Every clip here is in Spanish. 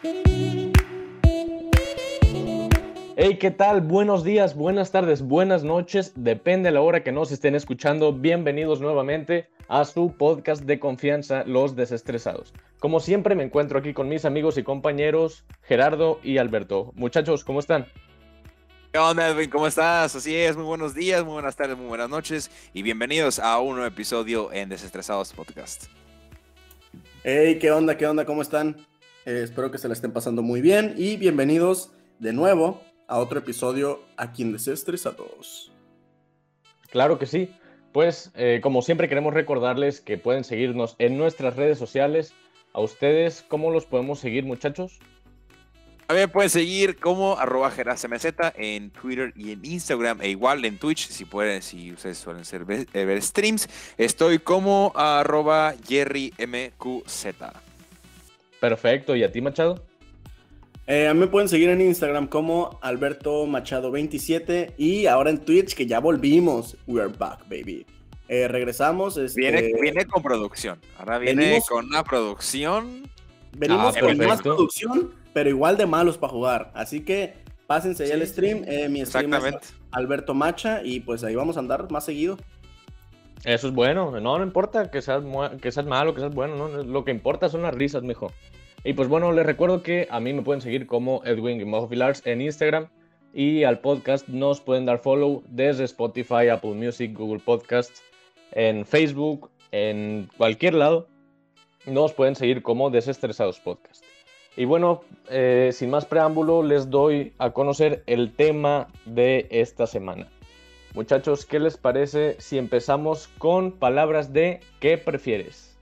Hey, ¿qué tal? Buenos días, buenas tardes, buenas noches, depende de la hora que nos estén escuchando. Bienvenidos nuevamente a su podcast de confianza, Los Desestresados. Como siempre me encuentro aquí con mis amigos y compañeros Gerardo y Alberto. Muchachos, ¿cómo están? ¿Qué onda, Edwin? ¿Cómo estás? Así es, muy buenos días, muy buenas tardes, muy buenas noches y bienvenidos a un nuevo episodio en Desestresados Podcast. Hey, ¿qué onda? ¿Qué onda? ¿Cómo están? Eh, espero que se la estén pasando muy bien y bienvenidos de nuevo a otro episodio aquí en Desestresados. Claro que sí. Pues, eh, como siempre, queremos recordarles que pueden seguirnos en nuestras redes sociales. A ustedes, ¿cómo los podemos seguir, muchachos? A mí me pueden seguir como arroba geracmz en Twitter y en Instagram, e igual en Twitch, si pueden, si ustedes suelen ser, ver, eh, ver streams. Estoy como arroba jerrymqz. Perfecto, ¿y a ti, Machado? Eh, a mí me pueden seguir en Instagram como Alberto Machado27 y ahora en Twitch que ya volvimos. We're back, baby. Eh, regresamos. Este... Viene, viene con producción. Ahora viene Venimos- con una producción. Venimos Ah, con más producción, pero igual de malos para jugar. Así que pásense ahí Sí, al stream. Eh, mi stream Exactamente. es Alberto Macha y pues ahí vamos a andar más seguido. Eso es bueno. No, no importa que seas, que seas malo, que seas bueno. ¿no? Lo que importa son las risas, mijo. Y pues bueno, les recuerdo que a mí me pueden seguir como Edwin-Vilars en Instagram. Y al podcast nos pueden dar follow desde Spotify, Apple Music, Google Podcasts, en Facebook, en cualquier lado. Nos pueden seguir como Desestresados Podcast. Y bueno, eh, sin más preámbulo, les doy a conocer el tema de esta semana. Muchachos, ¿qué les parece si empezamos con palabras de ¿qué prefieres?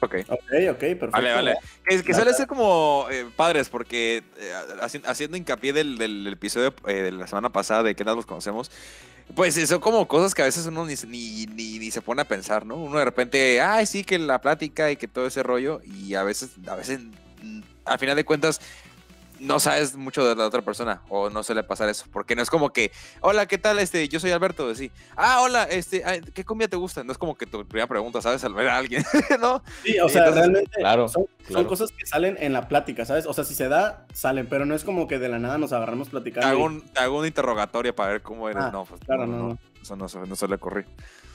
Ok. Ok, ok, perfecto. Vale, vale. Que, que suele ser como eh, padres, porque eh, haci- haciendo hincapié del, del episodio eh, de la semana pasada de que nada los conocemos, pues son como cosas que a veces uno ni, se- ni, ni, ni se pone a pensar, ¿no? Uno de repente, ay, sí, que la plática y que todo ese rollo, y a veces, a veces, mm, al final de cuentas, no sabes mucho de la otra persona, o no suele pasar eso, porque no es como que, hola, ¿qué tal? Este, yo soy Alberto, sí. Ah, hola, este, ¿qué comida te gusta? No es como que tu primera pregunta, ¿sabes? Al ver a alguien, ¿no? Sí, o sea, Entonces, realmente claro, son, cosas que salen en la plática, ¿sabes? O sea, si se da, salen, pero no es como que de la nada nos agarramos Te platicando. hago, un, te hago un interrogatorio para ver cómo eres. Ah, no, pues, claro, no, no. Eso no, se- no suele ocurrir.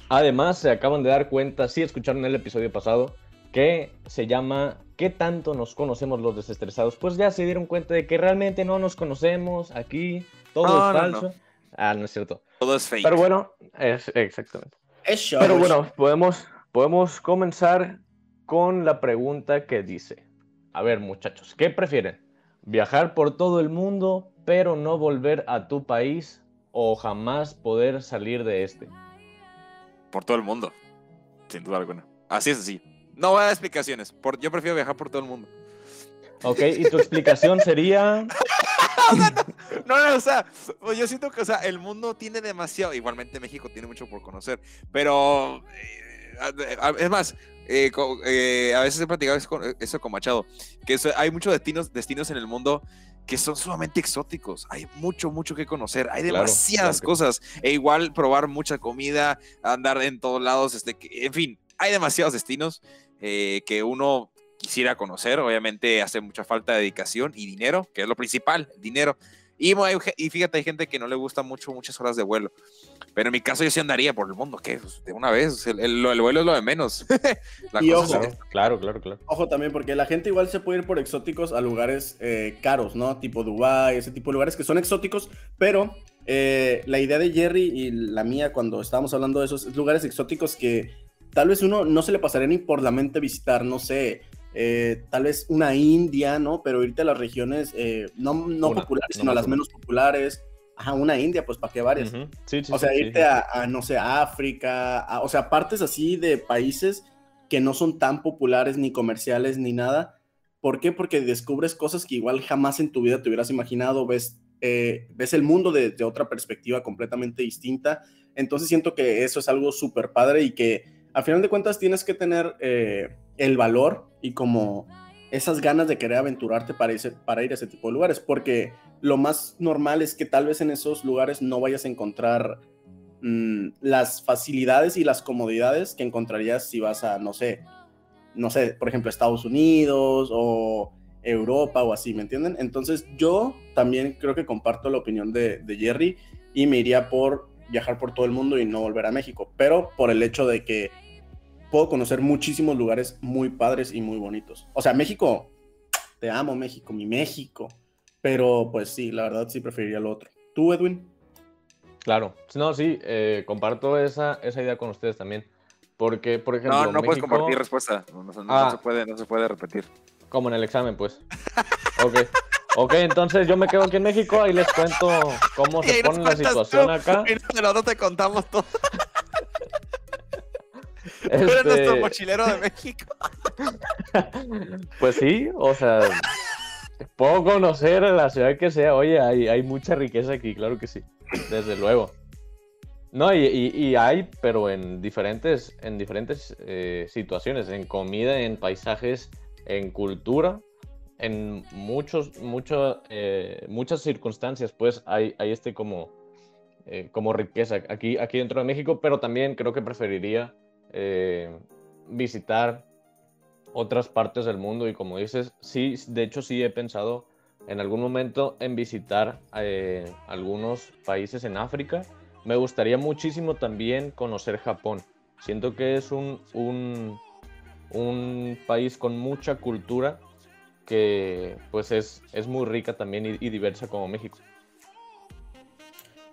Además, se acaban de dar cuenta, si escucharon el episodio pasado, que se llama ¿Qué tanto nos conocemos los desestresados? Pues ya se dieron cuenta de que realmente no nos conocemos aquí, todo No, es no, falso. Ah, no es cierto. Todo es fake. Pero bueno, es, exactamente. Es show, Pero es bueno, podemos, podemos comenzar con la pregunta que dice, a ver muchachos, ¿qué prefieren? ¿Viajar por todo el mundo pero no volver a tu país o jamás poder salir de este? Por todo el mundo. Sin duda alguna. Así es así. No voy a dar explicaciones. Por, yo prefiero viajar por todo el mundo. Ok, y tu explicación sería... No, no, o sea, pues yo siento que, o sea, el mundo tiene demasiado. Igualmente México tiene mucho por conocer. Pero. eh, es más, eh, eh, a veces he platicado eso con, eso con Machado. Que eso- hay muchos destinos, destinos en el mundo que son sumamente exóticos. Hay mucho, mucho que conocer. Hay demasiadas claro cosas. E igual probar mucha comida, andar en todos lados. Este, en fin, hay demasiados destinos eh, que uno quisiera conocer. Obviamente hace mucha falta de dedicación y dinero, que es lo principal, dinero. Y, y fíjate, hay gente que no le gusta mucho muchas horas de vuelo. Pero en mi caso yo sí andaría por el mundo, que pues, de una vez, el, el- el vuelo es lo de menos. La Y cosa ojo, Claro, claro, claro. Ojo también, porque la gente igual se puede ir por exóticos a lugares eh, caros, ¿no? Tipo Dubái, ese tipo de lugares que son exóticos, pero eh, la idea de Jerry y la mía cuando estábamos hablando de esos lugares exóticos que tal vez uno no se le pasaría ni por la mente visitar, no sé, eh, tal vez una India, ¿no? Pero irte a las regiones eh, no, no Una, populares, no sino las menos populares. Ajá, una India, pues para qué varias. Ujú, sí, sí, O sea, sí, irte a, a, no sé, a África, a- o sea, partes así de países que no son tan populares ni comerciales ni nada. ¿Por qué? Porque descubres cosas que igual jamás en tu vida te hubieras imaginado, ves, eh, ves el mundo de, de otra perspectiva completamente distinta. Entonces siento que eso es algo súper padre y que a final de cuentas tienes que tener eh, el valor y como esas ganas de querer aventurarte para, para ir a ese tipo de lugares, porque lo más normal es que tal vez en esos lugares no vayas a encontrar mm, las facilidades y las comodidades que encontrarías si vas a, no sé, no sé, por ejemplo, Estados Unidos o Europa o así, ¿me entienden? Entonces yo también creo que comparto la opinión de, de Jerry y me iría por viajar por todo el mundo y no volver a México, pero por el hecho de que puedo conocer muchísimos lugares muy padres y muy bonitos. O sea, México, te amo México, mi México, pero pues sí, la verdad sí preferiría lo otro. ¿Tú, Edwin? Claro, no, sí, eh, comparto esa, esa idea con ustedes también. Porque, por ejemplo. No, no puedes compartir respuesta. No, no, no Ah. se puede, no se puede repetir. Como en el examen, pues. Ok. Ok, entonces yo me quedo aquí en México y les cuento cómo ahí se pone la situación tú, acá. Y nosotros te contamos todo. Tú eres nuestro Este, mochilero de México. pues sí, o sea, puedo conocer la ciudad que sea. Oye, hay, hay mucha riqueza aquí, claro que sí, desde luego. No, y, y- y hay, pero en diferentes, en diferentes eh, situaciones, en comida, en paisajes, en cultura, en muchos, mucho, eh, muchas circunstancias, pues hay, hay este como, eh, como riqueza aquí, aquí dentro de México, pero también creo que preferiría eh, visitar otras partes del mundo y como dices, sí, de hecho sí he pensado en algún momento en visitar algunos países en África. Me gustaría muchísimo también conocer Japón. Siento que es un, un, un país con mucha cultura que pues es, es muy rica también y, diversa como México.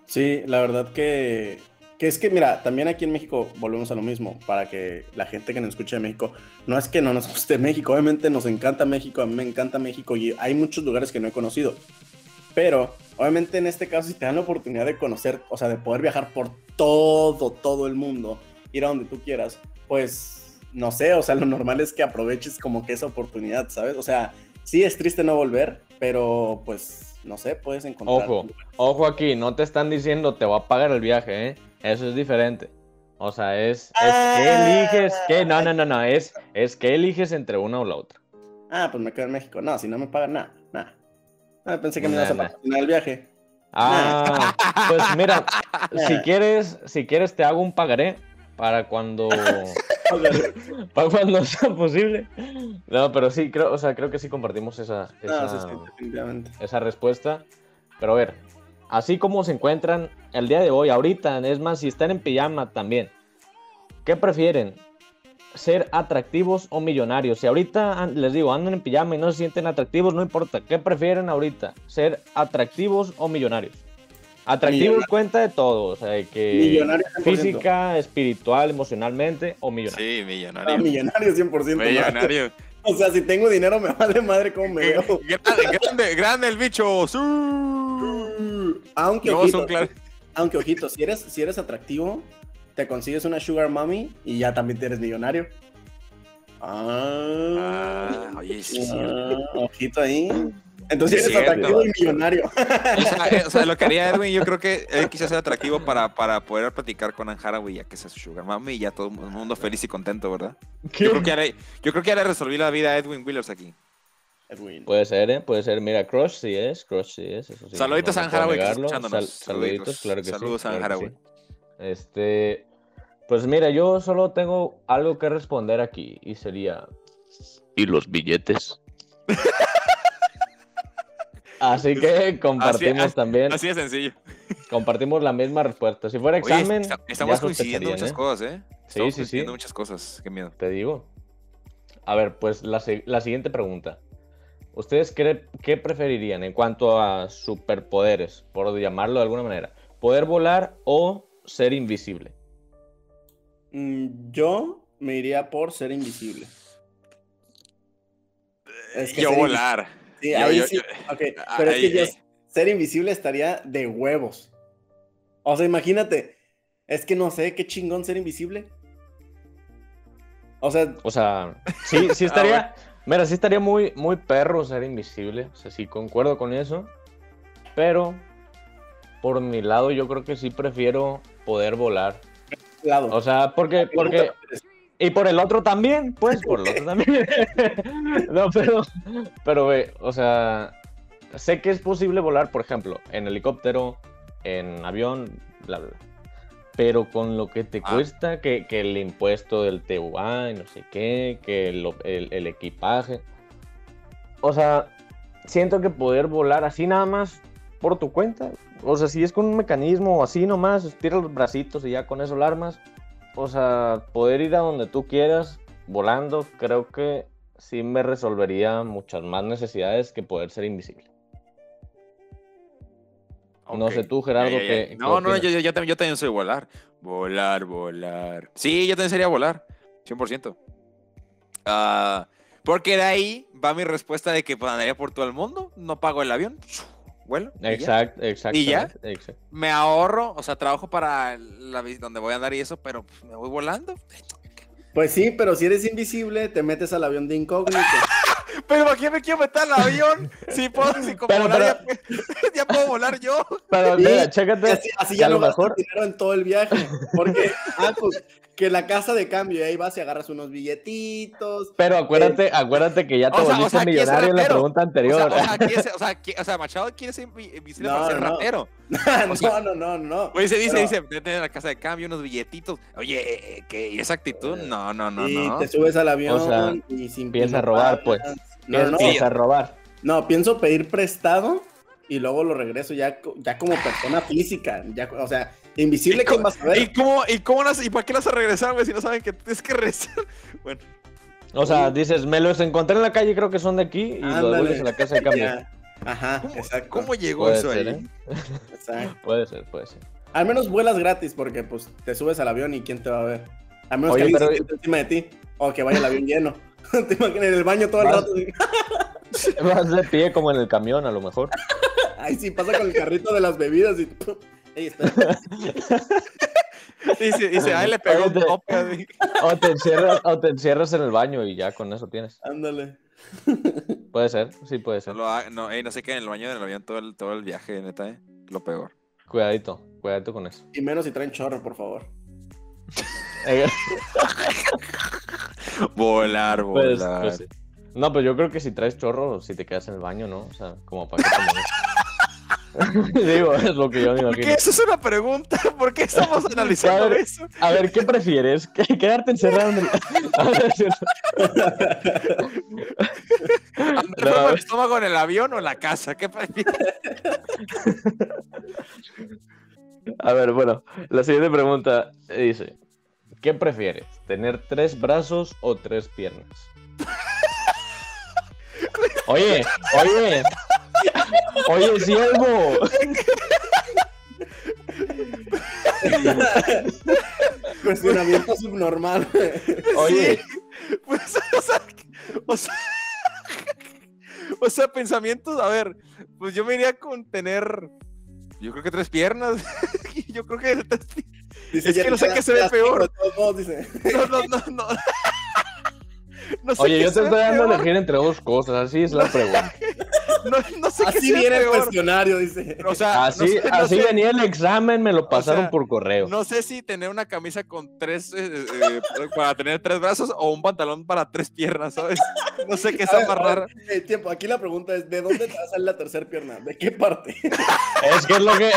Sí, la verdad que, que es que, mira, también aquí en México volvemos a lo mismo, para que la gente que nos escucha de México, no es que no nos guste México, obviamente nos encanta México, a mí me encanta México y hay muchos lugares que no he conocido, pero obviamente en este caso si te dan la oportunidad de conocer, o sea, de poder viajar por todo, todo el mundo, ir a donde tú quieras, pues, no sé, o sea, lo normal es que aproveches como que esa oportunidad, ¿sabes? O sea, sí es triste no volver, pero pues, no sé, puedes encontrar... Ojo, ojo aquí, no te están diciendo te voy a pagar el viaje, ¿eh? Eso es diferente. O sea, es, es que eliges, que no, no, no, no, es, es que eliges entre una o la otra. Ah, pues me quedo en México. No, si no me pagan nada, nada. Ah, pensé que me Nah, ibas a nah. patrocinar el viaje. Ah, pues mira, si Nah. quieres, si quieres te hago un pagaré para cuando, para cuando sea posible. No, pero sí, creo, o sea, creo que sí compartimos esa, No, esa, sí, esa respuesta. Pero a ver, así como se encuentran el día de hoy, ahorita, es más, si están en pijama también, ¿qué prefieren? ¿Ser atractivos o millonarios? Si ahorita les digo, andan en pijama y no se sienten atractivos, no importa. ¿Qué prefieren ahorita? ¿Ser atractivos o millonarios? Atractivos Millonario. cuenta de todo, o sea, que Millonario 100%. física, espiritual, emocionalmente o millonario. Sí, Ah, millonario. millonario 100%. ¿no? Millonario. O sea, si tengo dinero me vale madre cómo me veo. grande, grande, grande el bicho. Aunque, No, ojito, aunque, ojito, si eres, si eres atractivo, te consigues una sugar mommy y ya también eres millonario. Ah, Ah, oye, sí, sí. ah, ojito ahí. Entonces Sí, eres atractivo y millonario. O sea, eh, o sea, lo que haría Edwin, yo creo que él quisiera ser atractivo para, para poder platicar con Anne Hathaway, ya que es su sugar mami y ya todo el mundo feliz y contento, ¿verdad? Yo creo que ya le, yo creo que ya le resolví la vida a Edwin Willers aquí. Edwin. Puede ser, ¿eh? Puede ser. Mira, Crush sí es, Crush sí es. Eso sí, Saluditos no a Anne escuchándonos. Sal- saluditos, Saluditos. claro que Saludos sí. a Anne sí. Este, pues mira, yo solo tengo algo que responder aquí y sería... ¿Y los billetes? Así que compartimos así- también, Así de sencillo. compartimos la misma respuesta. Si fuera Oye, examen, está- estamos coincidiendo muchas ¿eh? cosas, ¿eh? Sí, Estamos sí, sí. coincidiendo muchas cosas. Qué miedo. Te digo. A ver, pues la, la siguiente pregunta. ¿Ustedes qué, qué preferirían en cuanto a superpoderes, por llamarlo de alguna manera? ¿Poder volar o ser invisible? Mm, Yo me iría por ser invisible. Es que yo ser volar. Sí, Yo- ahí yo- sí. yo- ok, pero es que yo- ahí. ser invisible estaría de huevos. O sea, imagínate. Es que no sé, qué chingón ser invisible. O sea, O sea, sí, sí Ah, estaría. Mira, sí estaría muy, muy perro ser invisible. O sea, sí concuerdo con eso. Pero por mi lado, yo creo que sí prefiero poder volar. lado. O sea, porque, porque Y por el otro también, pues, por el otro también. no, pero, pero, ve, o sea, sé que es posible volar, por ejemplo, en helicóptero, en avión, bla, bla. Pero con lo que te Ah. cuesta, que, que el impuesto del TUA y no sé qué, que lo- el, el equipaje. o sea, siento que poder volar así nada más por tu cuenta, o sea, si es con un mecanismo así nomás, estira los bracitos y ya con eso lo armas, o sea, poder ir a donde tú quieras volando, creo que sí me resolvería muchas más necesidades que poder ser invisible. No sé tú, Gerardo, Ya, ya, ya. ¿qué- qué No, no, yo, yo, yo también, yo también soy volar. Volar, volar. Sí, yo también sería volar. 100%. Ah, porque de ahí va mi respuesta de que pues, andaría por todo el mundo, no pago el avión, vuelo. Exacto, exacto. ¿Y ya? exacto. Me ahorro, o sea, trabajo para la, donde voy a andar y eso, pero pues, me voy volando. Pues sí, pero si eres invisible, te metes al avión de incógnito. Pero ¿para qué me quiero meter al avión? Si puedo, si como Pero, volar, Ya, ya puedo volar yo. Sí, Pero mira, Y chécate. así, ya no lo mejor- dinero en todo el viaje. Porque, ah, pues, que la casa de cambio, y ahí vas y agarras unos billetitos. Pero acuérdate, acuérdate que ya te O sea, o volviste sea, millonario en la pregunta anterior. o sea, o Machado quiere ser invisible No, para ser no. ratero. no, no, no, no. Oye, se dice, Pero- dice, de tener la casa de cambio, unos billetitos. Oye, ¿qué? ¿Y esa actitud? No, no, no, y no. te subes al avión y sin empieza a y no robar, pues. No, no, no. Empieza a robar. No, pienso pedir prestado y luego lo regreso ya, ya como persona física. Ya, o sea, invisible, ¿Y ¿quién vas a ver? ¿Y cómo, y cómo las- y para qué las vas a regresar, güey, si no saben que tienes que regresar? Bueno, O sea, dices, me los encontré en la calle, creo que son de aquí, y los Ándale. devuelves a la casa de cambio. Ajá, ¿cómo, exacto. cómo llegó Puede eso ser, ahí? ¿eh? exacto. Puede ser, puede ser. Al menos vuelas gratis porque pues te subes al avión y quién te va a ver. Al menos Oye, que alguien pero- encima de ti o que vaya el avión lleno. te imaginas en el baño todo el Vas- rato. Vas de pie como en el camión, a lo mejor. Ay, sí, pasa con el carrito de las bebidas y Ey. Dice, dice, ay, le pegó un tope. O te, encierras, o te encierras en el baño y ya con eso tienes. Ándale. Puede ser, sí puede No, ser. lo ha- no, ey, no sé qué en el baño del avión todo el, todo el viaje, neta, eh. Lo peor. Cuidadito, cuidadito con eso. Y menos si traen chorro, por favor. Volar, pues, volar. pues sí. No, pues yo creo que si traes chorro, si te quedas en el baño, ¿no? O sea, como para que. Digo, es lo que yo me ¿Por qué imagino. eso es una pregunta? ¿Por qué estamos analizando A ver. eso? A ver, ¿qué prefieres? ¿Que- ¿Quedarte encerrado en el... A ver, es cierto. ¿Andar No, con a el ver. estómago en el avión o en la casa? ¿Qué prefieres? A ver, bueno, la siguiente pregunta dice: ¿Qué prefieres? ¿Tener tres brazos o tres piernas? Oye, oye, oye, siervo. Cuestionamiento subnormal. Oye, Pues, o sea, o sea, o sea, pensamientos, a ver, pues yo me iría con tener, yo creo que tres piernas. yo creo que tres pi- Dice, Es que no sé qué se ve peor. todos dice. no, no, no, no. No sé oye, yo te estoy dando a elegir entre dos cosas, así es la pregunta. No, no sé qué Así viene el peor. cuestionario, dice. O sea, Así, no sé, no así sé- venía el examen, me lo pasaron sea, por correo. No sé si tener una camisa con tres, eh, eh, para tener tres brazos o un pantalón para tres piernas, ¿sabes? No sé qué A a ver, raro. eh, tiempo, aquí la pregunta es, ¿de dónde te va a salir la tercera pierna? ¿De qué parte? Es que es lo que.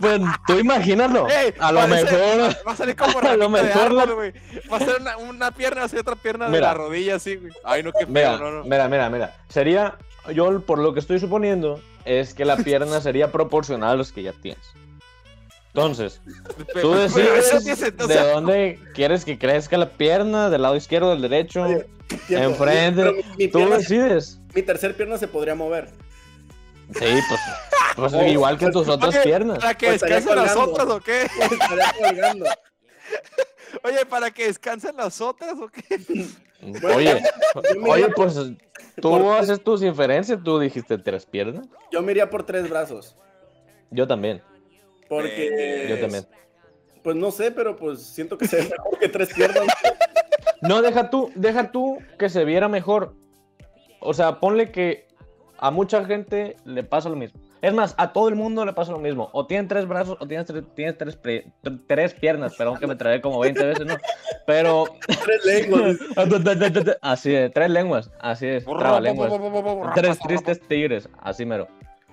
Pues tú imagínalo. Ey, A lo parece- mejor. Va a salir como A lo de mejor la- güey. Va a ser una, una pierna, así otra pierna de la rodilla, así, güey. Ay, no, qué Mira, feo, no, no. mira, mira, mira. Sería. Yo, por lo que estoy suponiendo, es que la pierna sería proporcional a los que ya tienes. Entonces, tú decides de dónde quieres que crezca la pierna, del lado izquierdo, del derecho. Enfrente. pero mi, mi Tú pierna- decides. mi tercer pierna se podría mover. Sí, pues, pues Oh, igual que tus otras oye, piernas. ¿Para que Pues descansen las otras o qué? Estaría colgando. Oye, ¿para que descansen las otras o qué? Oye, oye, pues tú por- haces tus inferencias, tú dijiste tres piernas. Yo me iría por tres brazos. Yo también, Porque. yo también. Pues no sé, pero pues siento que se ve mejor que tres piernas. No, deja tú, deja tú que se viera mejor. O sea, ponle que a mucha gente le pasa lo mismo. Es más, a todo el mundo le pasa lo mismo. O tienen tres brazos o tienes tres, tienes tres, pre- tr- tres piernas. Perdón que me trae como 20 veces, ¿no? Pero... tres lenguas. Así es, tres lenguas. Así es, lenguas. Tres tristes tigres, así mero.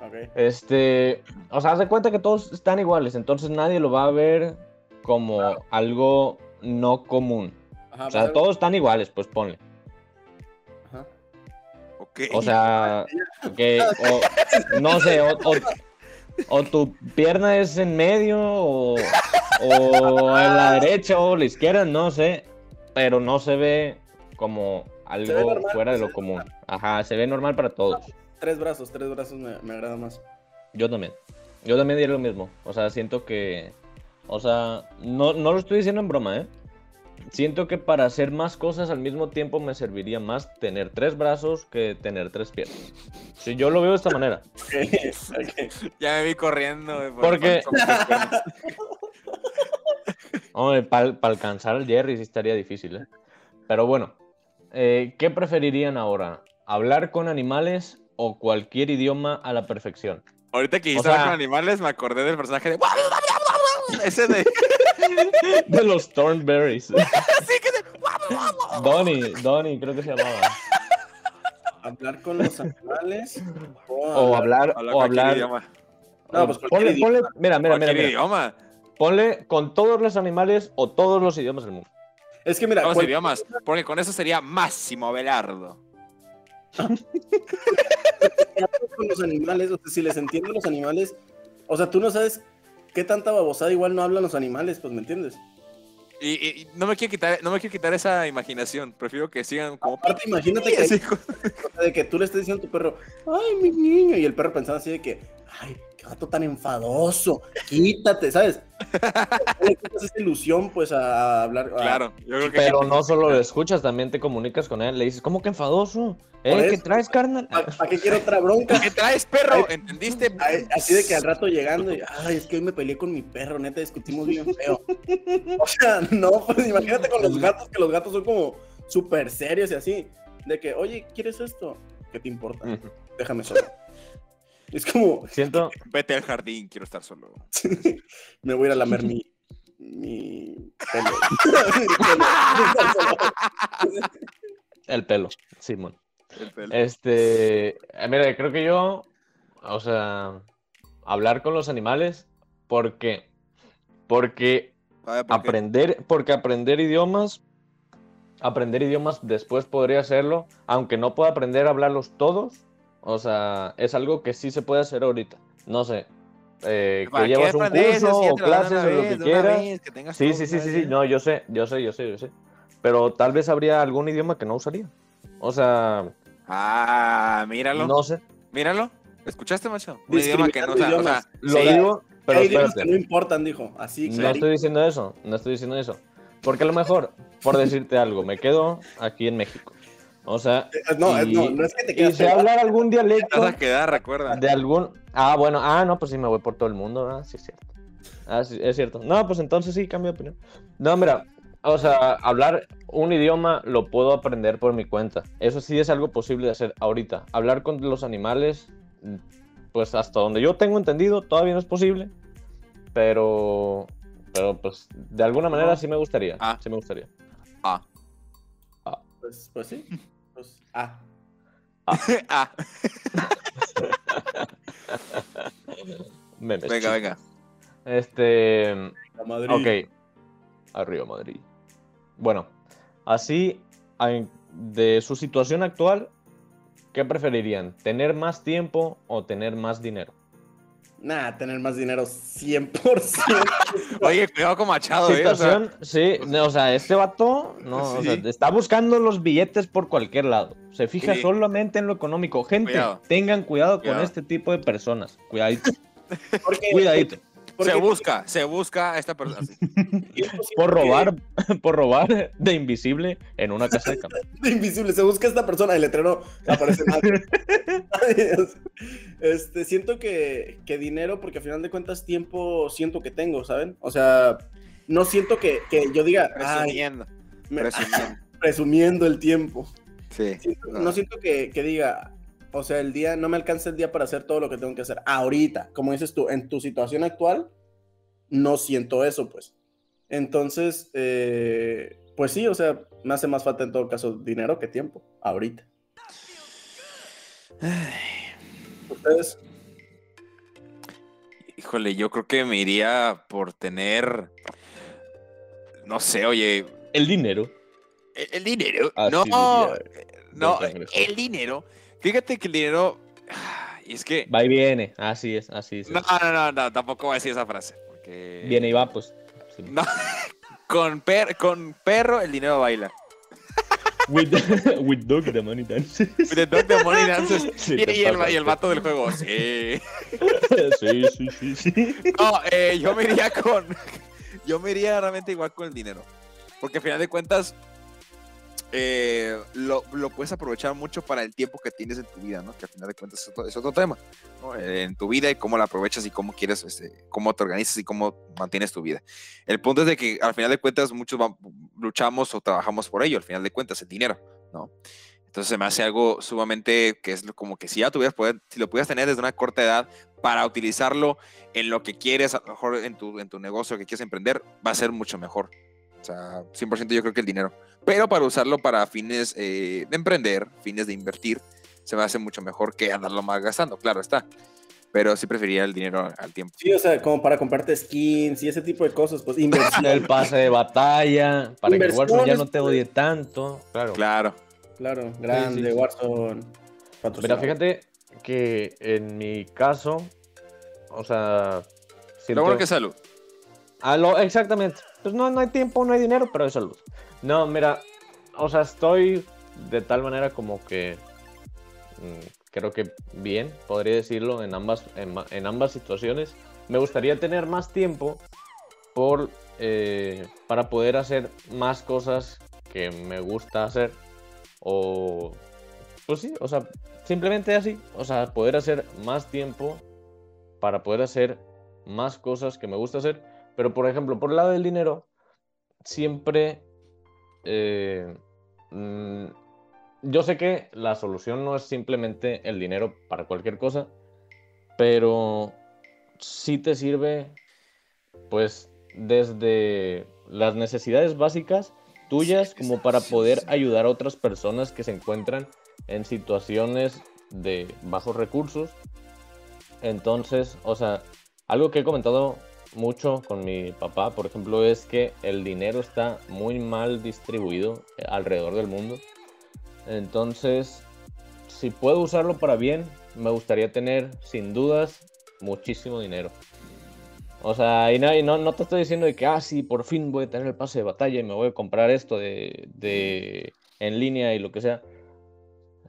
Ok. Este, o sea, haz de cuenta que todos están iguales, entonces nadie lo va a ver como algo no común. Ajá, O sea, vale. todos están iguales, pues ponle. O sea, que, o, no sé, o, o- o tu pierna es en medio, o, o en la derecha o la izquierda, no sé, pero no se ve como ve algo normal, fuera de lo común. Ajá, se ve normal para todos. Tres brazos, tres brazos me, me agrada más. Yo también. Yo también diría lo mismo. O sea, siento que. O sea, no, no lo estoy diciendo en broma, ¿eh? Siento que para hacer más cosas al mismo tiempo me serviría más tener tres brazos que tener tres piernas. Si yo lo veo de esta manera. Ya me vi corriendo. por- Porque- por- por- Hombre, para alcanzar al Jerry sí estaría difícil, ¿eh? Pero bueno, eh, ¿qué preferirían ahora? ¿Hablar con animales o cualquier idioma a la perfección? Ahorita que O dijiste sea- hablar con animales, me acordé del personaje de. Ese de. De los Thornberries. Así que de. Donnie, Donnie creo que se llamaba. Hablar con los animales o, O hablar, Hablar o hablar. idioma. No, pues ponle, idioma. ponle- mira, mira, mira, mira. idioma. Ponle con todos los animales o todos los idiomas del mundo. Es que mira, Todos los cual- idiomas. Porque con eso sería Máximo Belardo. con los animales, o sea, si les entiendo los animales, o sea, tú no sabes qué tanta babosada igual no hablan los animales, pues, ¿me entiendes? Y, no me quiero quitar, no me quiero quitar esa imaginación. Prefiero que sigan como. Aparte, imagínate que, de que tú le estés diciendo a tu perro, ay, mi niño, y el perro pensando así de que, ay, qué gato tan enfadoso, quítate, ¿sabes? Le esa ilusión, pues, a hablar. a- Claro, yo creo que. Pero no solo lo escuchas, también te comunicas con él. Le dices, ¿cómo que enfadoso? ¿Eh? ¿Qué traes, carnal? ¿Para qué quiero otra bronca? ¿Qué traes, perro? ¿Entendiste? Ay, Así de que al rato llegando, y, ay, es que hoy me peleé con mi perro, neta, discutimos bien feo. O sea, no, pues imagínate con los gatos, que los gatos son como súper serios y así. De que, oye, ¿quieres esto? ¿Qué te importa? Déjame solo. Es como, Siento, Vete al jardín, quiero estar solo. me voy a ir a lamer mi, mi pelo. el pelo, Simón. El pelo. Este, eh, mira, creo que yo, o sea, hablar con los animales, porque, porque A ver, ¿por qué? aprender, porque aprender idiomas, aprender idiomas después podría hacerlo, aunque no pueda aprender a hablarlos todos, o sea, es algo que sí se puede hacer ahorita. No sé, eh, ¿Para que llevas un curso o clases o lo que quieras. vez, que Sí, sí, sí, sí, sí, no, yo sé, yo sé, yo sé, yo sé. Pero tal vez habría algún idioma que no usaría. O sea, Ah, míralo. no sé. Míralo. ¿Escuchaste, macho? Un idioma que no Discriminando o sea. Lo sí, digo, pero Hay idiomas que no importan, dijo. Así, No clarito. estoy diciendo eso, no estoy diciendo eso. Porque a lo mejor, por decirte algo, me quedo aquí en México. O sea, Eh, No, y- no, no es que te y quedas sé pegado. hablar algún te dialecto vas a quedar, recuerda. de algún... Ah, bueno, ah, no, pues sí, me voy por todo el mundo, ¿verdad? Sí, es cierto. Ah, sí, es cierto. No, pues entonces sí, cambio de opinión. No, mira, o sea, hablar un idioma lo puedo aprender por mi cuenta. Eso sí es algo posible de hacer ahorita. Hablar con los animales, pues hasta donde yo tengo entendido, todavía no es posible. Pero, pero pues de alguna manera sí me gustaría. Ah. Sí me gustaría. Ah. Pues, pues sí. Ah. ah, Memes venga, venga. Este, La Madrid. Ok. Arriba Madrid. Bueno, así de su situación actual, ¿qué preferirían? ¿Tener más tiempo o tener más dinero? Nah, tener más dinero 100%. Oye, cuidado con Machado, ¿eh? O sea, Situación, sí, o sea, este vato no, o sea, está buscando los billetes por cualquier lado. Se fija Sí. solamente en lo económico. Gente, Cuidado. tengan cuidado, Cuidado. con este tipo de personas. Cuidadito, Porque, cuidadito. Porque- se busca, se busca a esta persona. Por robar, por robar de invisible en una casa de cambio. de invisible, se busca esta persona, el letrero no aparece nadie. Este, siento que, que dinero, porque al final de cuentas tiempo siento que tengo, ¿saben? O sea, no siento que, que yo diga, ay, Presumiendo, me- presumiendo. presumiendo el tiempo. Sí. Siento- no siento que, que diga, o sea, el día, no me alcanza el día para hacer todo lo que tengo que hacer. Ahorita, como dices tú, en tu situación actual, no siento eso, pues. Entonces, eh, pues sí, o sea, me hace más falta en todo caso dinero que tiempo, ahorita. Ustedes, Híjole, yo creo que me iría por tener. No sé, oye. El dinero. El, el dinero. No, no, el dinero. Fíjate que el dinero. Y es que. Va y viene, así es, así es. No, no, no, no, tampoco voy a decir esa frase. Porque... Viene y va, pues. Sí. No, con, per- con perro el dinero baila. With, with dog the money dance. With the dog the money dances. Sí, y, el, y el vato del juego, sí. sí, sí, sí, sí. No, eh, yo me iría con. Yo me iría realmente igual con el dinero. Porque al final de cuentas. Eh, lo, lo puedes aprovechar mucho para el tiempo que tienes en tu vida, ¿no? Que al final de cuentas es otro, es otro tema, ¿no? En tu vida y cómo la aprovechas y cómo quieres, este, cómo te organizas y cómo mantienes tu vida. El punto es de que al final de cuentas muchos luchamos o trabajamos por ello, al final de cuentas, el dinero, ¿no? Entonces se me hace algo sumamente que es como que si ya tuvieras lo pudieras tener desde una corta edad para utilizarlo en lo que quieres, a lo mejor en tu, en tu negocio que quieres emprender, va a ser mucho mejor. O sea, 100% yo creo que el dinero. Pero para usarlo para fines eh, de emprender, fines de invertir, se me hace mucho mejor que andarlo más gastando, claro está. Pero sí preferiría el dinero al tiempo. Sí, o sea, como para comprarte skins y ese tipo de cosas, pues inversión. El pase de batalla, para que el Warzone ya no te Inversiones, odie tanto. Claro. Claro. claro, grande, sí. Warzone. Mira, patrocinado. fíjate que en mi caso, o sea, Lo siento... bueno que salud. Ah, lo- exactamente. Pues no, no hay tiempo, no hay dinero, pero hay salud. No, mira, o sea, estoy de tal manera como que mm, creo que bien, podría decirlo, en ambas, en, ambas situaciones. Me gustaría tener más tiempo por, eh, para poder hacer más cosas que me gusta hacer. O, pues sí, o sea, simplemente así. O sea, poder hacer más tiempo para poder hacer más cosas que me gusta hacer. Pero, por ejemplo, por el lado del dinero, siempre... eh, mm, yo sé que la solución no es simplemente el dinero para cualquier cosa, pero sí te sirve, pues, desde las necesidades básicas tuyas como para poder ayudar a otras personas que se encuentran en situaciones de bajos recursos. Entonces, o sea, algo que he comentado mucho con mi papá, por ejemplo, es que el dinero está muy mal distribuido eh, alrededor del mundo. Entonces, si puedo usarlo para bien, me gustaría tener, sin dudas, muchísimo dinero. O sea, y no, no, no te estoy diciendo de que, ah, sí, por fin voy a tener el pase de batalla y me voy a comprar esto de, de en línea y lo que sea.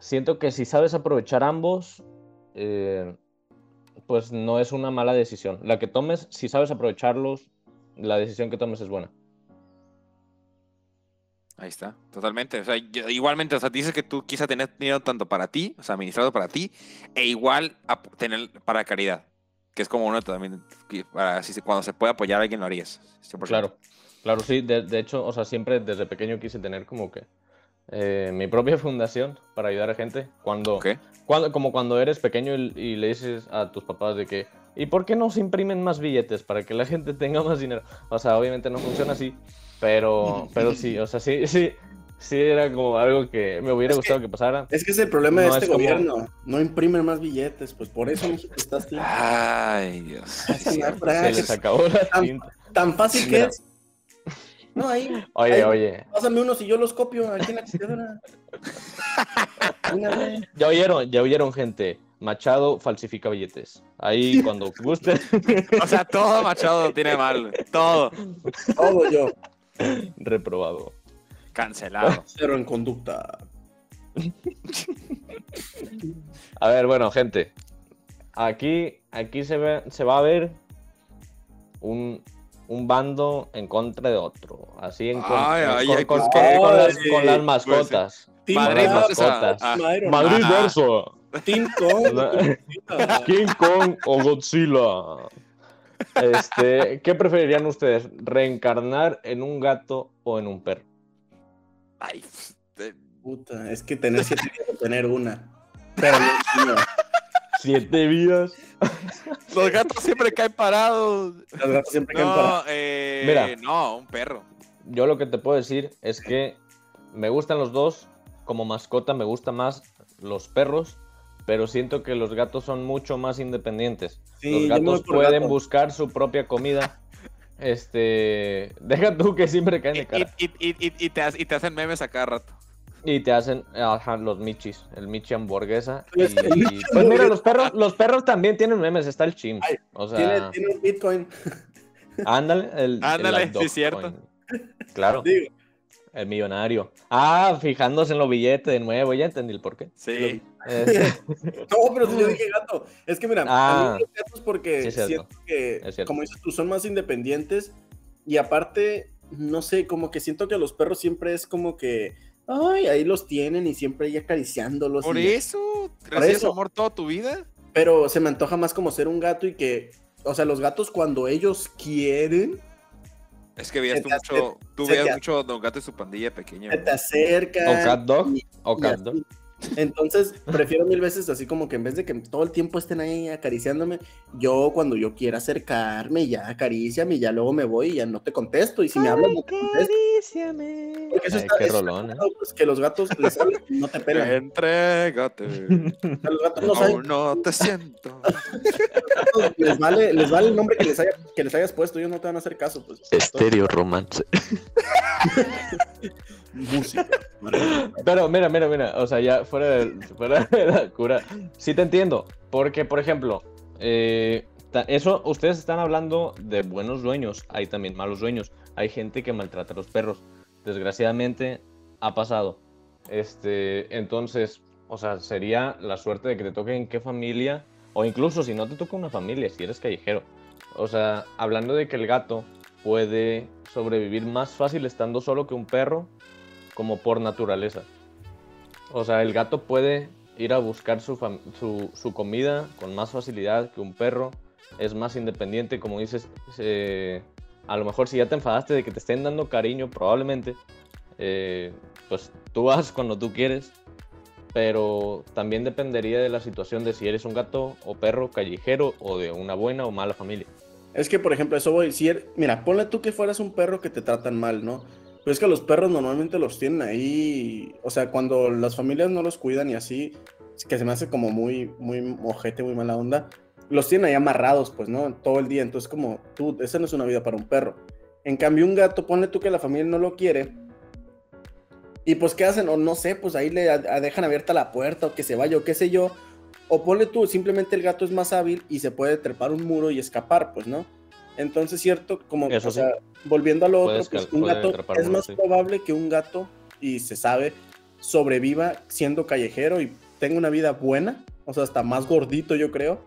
Siento que si sabes aprovechar ambos, eh, pues no es una mala decisión. La que tomes, si sabes aprovecharlos, la decisión que tomes es buena. Ahí está, totalmente. O sea, yo- igualmente, o sea, dices que tú quizás tener dinero tanto para ti, o sea, administrado para ti, e igual tener para caridad, que es como uno también, para, si cuando se puede apoyar a alguien lo harías. 100%. Claro, claro, sí. De, de hecho, o sea, siempre desde pequeño quise tener como que eh, mi propia fundación para ayudar a gente. Cuando, cuando, como cuando eres pequeño y, y le dices a tus papás de que, ¿y por qué no se imprimen más billetes para que la gente tenga más dinero? O sea, obviamente no funciona así, pero, pero sí, o sea, sí, sí, sí era como algo que me hubiera Es que- gustado que pasara. Es que es el problema de No, este es como- gobierno. No imprimen más billetes, pues por eso México está así. Ay, Dios. Se les acabó la Tan- tinta. Tan fácil que Mira. es. No, ahí. Oye, ahí, oye, Pásame unos y yo los copio aquí en la computadora. Ya oyeron, ya oyeron, gente. Machado falsifica billetes. Ahí cuando guste, O sea, todo Machado tiene mal, todo. Todo yo. reprobado. Cancelado. Cero en conducta. A ver, bueno, gente. Aquí, aquí se, ve, se va a ver un, un bando en contra de otro. Así en con- Ay, ay, con, ay, con- pues, con- las, Ay, con las pues, mascotas. Team Madrid mascotas. a- Iron Madrid Ah. Team Kong. King Kong o Godzilla. Este, ¿qué preferirían ustedes? ¿Reencarnar en un gato o en un perro? Ay, pf, eh, Puta, es que tener siete vidas o tener una. Pero no, no. Siete vidas. los gatos siempre caen parados. Los gatos siempre caen para. No, eh, Mira. no, un perro. Yo lo que te puedo decir es que me gustan los dos. Como mascota me gustan más los perros, pero siento que los gatos son mucho más independientes. Sí, los gatos pueden gato. buscar su propia comida. Este, deja tú que siempre caen de cara. y- y- y- y te, ha- y te hacen memes a cada rato. Y te hacen ajá, los michis, el michi hamburguesa. Y, Es que el michi y- pues mira, los perros, los perros también tienen memes, está el chim. Ay, O Tiene, sea, tiene un Bitcoin. ándale, el, Ándale, sí es cierto. coin. Claro, Digo, el millonario. Ah, fijándose en los billetes de nuevo, ya entendí el porqué. Sí. Este, No, pero si yo dije gato. Es que mira, a Ah. mí los gatos porque Sí, es siento que, Es como dices tú, son más independientes y aparte, no sé, como que siento que los perros siempre es como que, ay, ahí los tienen y siempre ahí acariciándolos. Por y- eso, recibes eso. amor toda tu vida. Pero se me antoja más como ser un gato y que, o sea, los gatos cuando ellos quieren, Es que veías tú mucho, tú veías mucho Don Gato y su pandilla pequeña. se te acercan. o cat dog, y- o cat así. dog. Entonces, prefiero mil veces así como que en vez de que todo el tiempo estén ahí acariciándome, yo cuando yo quiera acercarme, ya acaríciame y ya luego me voy y ya no te contesto. Y si me hablas, no te contesto. Porque eso Ay, está, qué eso está rolón, ¿eh? cagado, pues, que los gatos les hablan y no te pelan. Entrégate. Los gatos no Aún saben, no te siento. les vale, les vale el nombre que les, haya, que les hayas puesto, ellos no te van a hacer caso. Pues. Estéreo romance. Pero mira, mira, mira, o sea, ya fuera de, fuera la cura, sí te entiendo, porque por ejemplo, eh, eso, ustedes están hablando de buenos dueños, hay también malos dueños, hay gente que maltrata a los perros, desgraciadamente ha pasado, este, entonces, o sea, sería la suerte de que te toque en qué familia, o incluso si no te toca una familia, si eres callejero, o sea, hablando de que el gato puede sobrevivir más fácil estando solo que un perro, como por naturaleza. O sea, el gato puede ir a buscar su, su, comida con más facilidad que un perro. Es más independiente, como dices. a lo mejor si ya te enfadaste de que te estén dando cariño, probablemente, eh, pues tú vas cuando tú quieres. Pero también dependería de la situación de si eres un gato o perro callejero o de una buena o mala familia. Es que, por ejemplo, eso voy a decir, mira, ponle tú que fueras un perro que te tratan mal, ¿no? Pero es que los perros normalmente los tienen ahí, o sea, cuando las familias no los cuidan y así, que se me hace como muy, muy ojete, muy mala onda, los tienen ahí amarrados, pues, ¿no? Todo el día, entonces como, tú, esa no es una vida para un perro. En cambio, un gato, ponle tú que la familia no lo quiere, y pues, ¿qué hacen? O no sé, pues ahí le dejan abierta la puerta o que se vaya o qué sé yo. O ponle tú, simplemente el gato es más hábil y se puede trepar un muro y escapar, pues, ¿no? Entonces, cierto, como, Eso o sí. sea, volviendo a lo otro, pues un gato, es más sí. probable que un gato, y se sabe, sobreviva siendo callejero y tenga una vida buena, o sea, hasta más gordito, yo creo,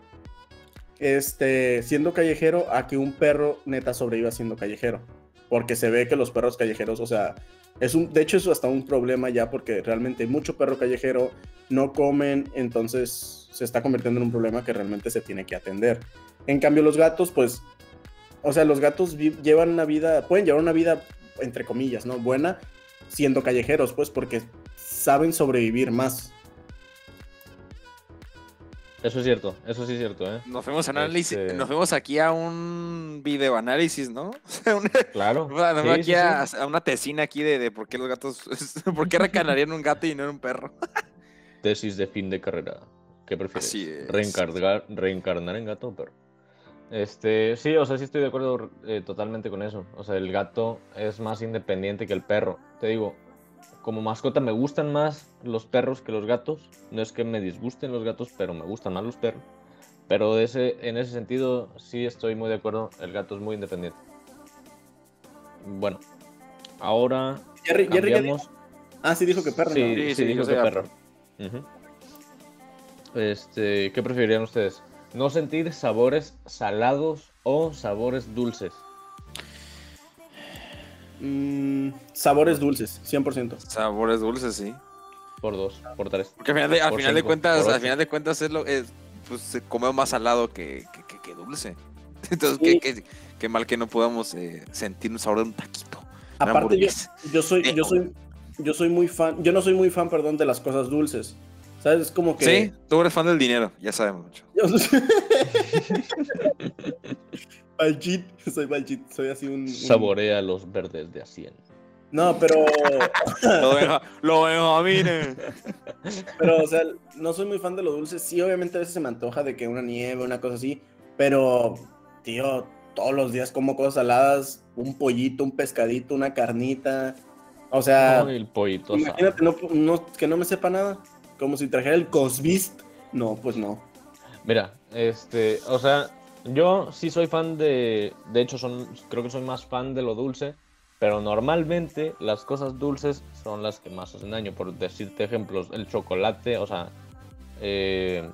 este, siendo callejero, a que un perro neta sobreviva siendo callejero. Porque se ve que los perros callejeros, o sea, es un, de hecho, es hasta un problema ya porque realmente hay mucho perro callejero, no comen, entonces se está convirtiendo en un problema que realmente se tiene que atender. En cambio, los gatos, pues, o sea, los gatos llevan una vida, pueden llevar una vida, entre comillas, ¿no? Buena, siendo callejeros, pues, porque saben sobrevivir más. Eso es cierto, eso sí es cierto, ¿eh? Nos fuimos a análisis, Este- nos fuimos aquí a un video análisis, ¿no? Una- Claro. Bueno, Sí, aquí sí, a, sí. a una tesina aquí de, de por qué los gatos, por qué recanarían un gato y no en un perro. Tesis de fin de carrera. ¿Qué prefieres? Así es. Reencarnar, reencarnar en gato o perro. Este, sí, o sea, sí estoy de acuerdo eh, totalmente con eso. O sea, el gato es más independiente que el perro. Te digo, como mascota me gustan más los perros que los gatos. No es que me disgusten los gatos, pero me gustan más los perros. Pero de ese, en ese sentido sí estoy muy de acuerdo. El gato es muy independiente. Bueno, ahora Jerry, Jerry ya dijo-. Ah, sí dijo que perro. Sí, ¿no? Sí, sí, sí, dijo que perro. Este, ¿qué preferirían ustedes? ¿No sentir sabores salados o sabores dulces? Mm, sabores dulces, 100%. Sabores dulces, sí. Por dos, por tres. Porque al final de, al de cuentas, al final de cuentas es lo es, pues se come más salado que, que, que- que dulce. Entonces, Sí. qué, qué- qué mal que no podamos eh, sentir un sabor de un taquito. Aparte, yo, yo soy, yo Eh, soy, yo soy muy fan, yo no soy muy fan, perdón, de las cosas dulces. ¿Sabes? Es como que. Sí, tú eres fan del dinero, ya sabemos mucho. Yo soy- Balchit, soy Balchit, soy así un. un- Saborea los verdes de a 100. No, pero. Lo deja, lo Benjamines. Pero, o sea, no soy muy fan de lo dulce. Sí, obviamente a veces se me antoja de que una nieve, una cosa así. Pero, tío, todos los días como cosas saladas. Un pollito, un pescadito, una carnita. O sea, el pollito imagínate no, no- que no me sepa nada. Como si trajera el Cosbist. No, pues no. Mira, este, o sea, yo sí soy fan de, de hecho son, creo que soy más fan de lo dulce, pero normalmente las cosas dulces son las que más hacen daño. Por decirte ejemplos, el chocolate, o sea, eh,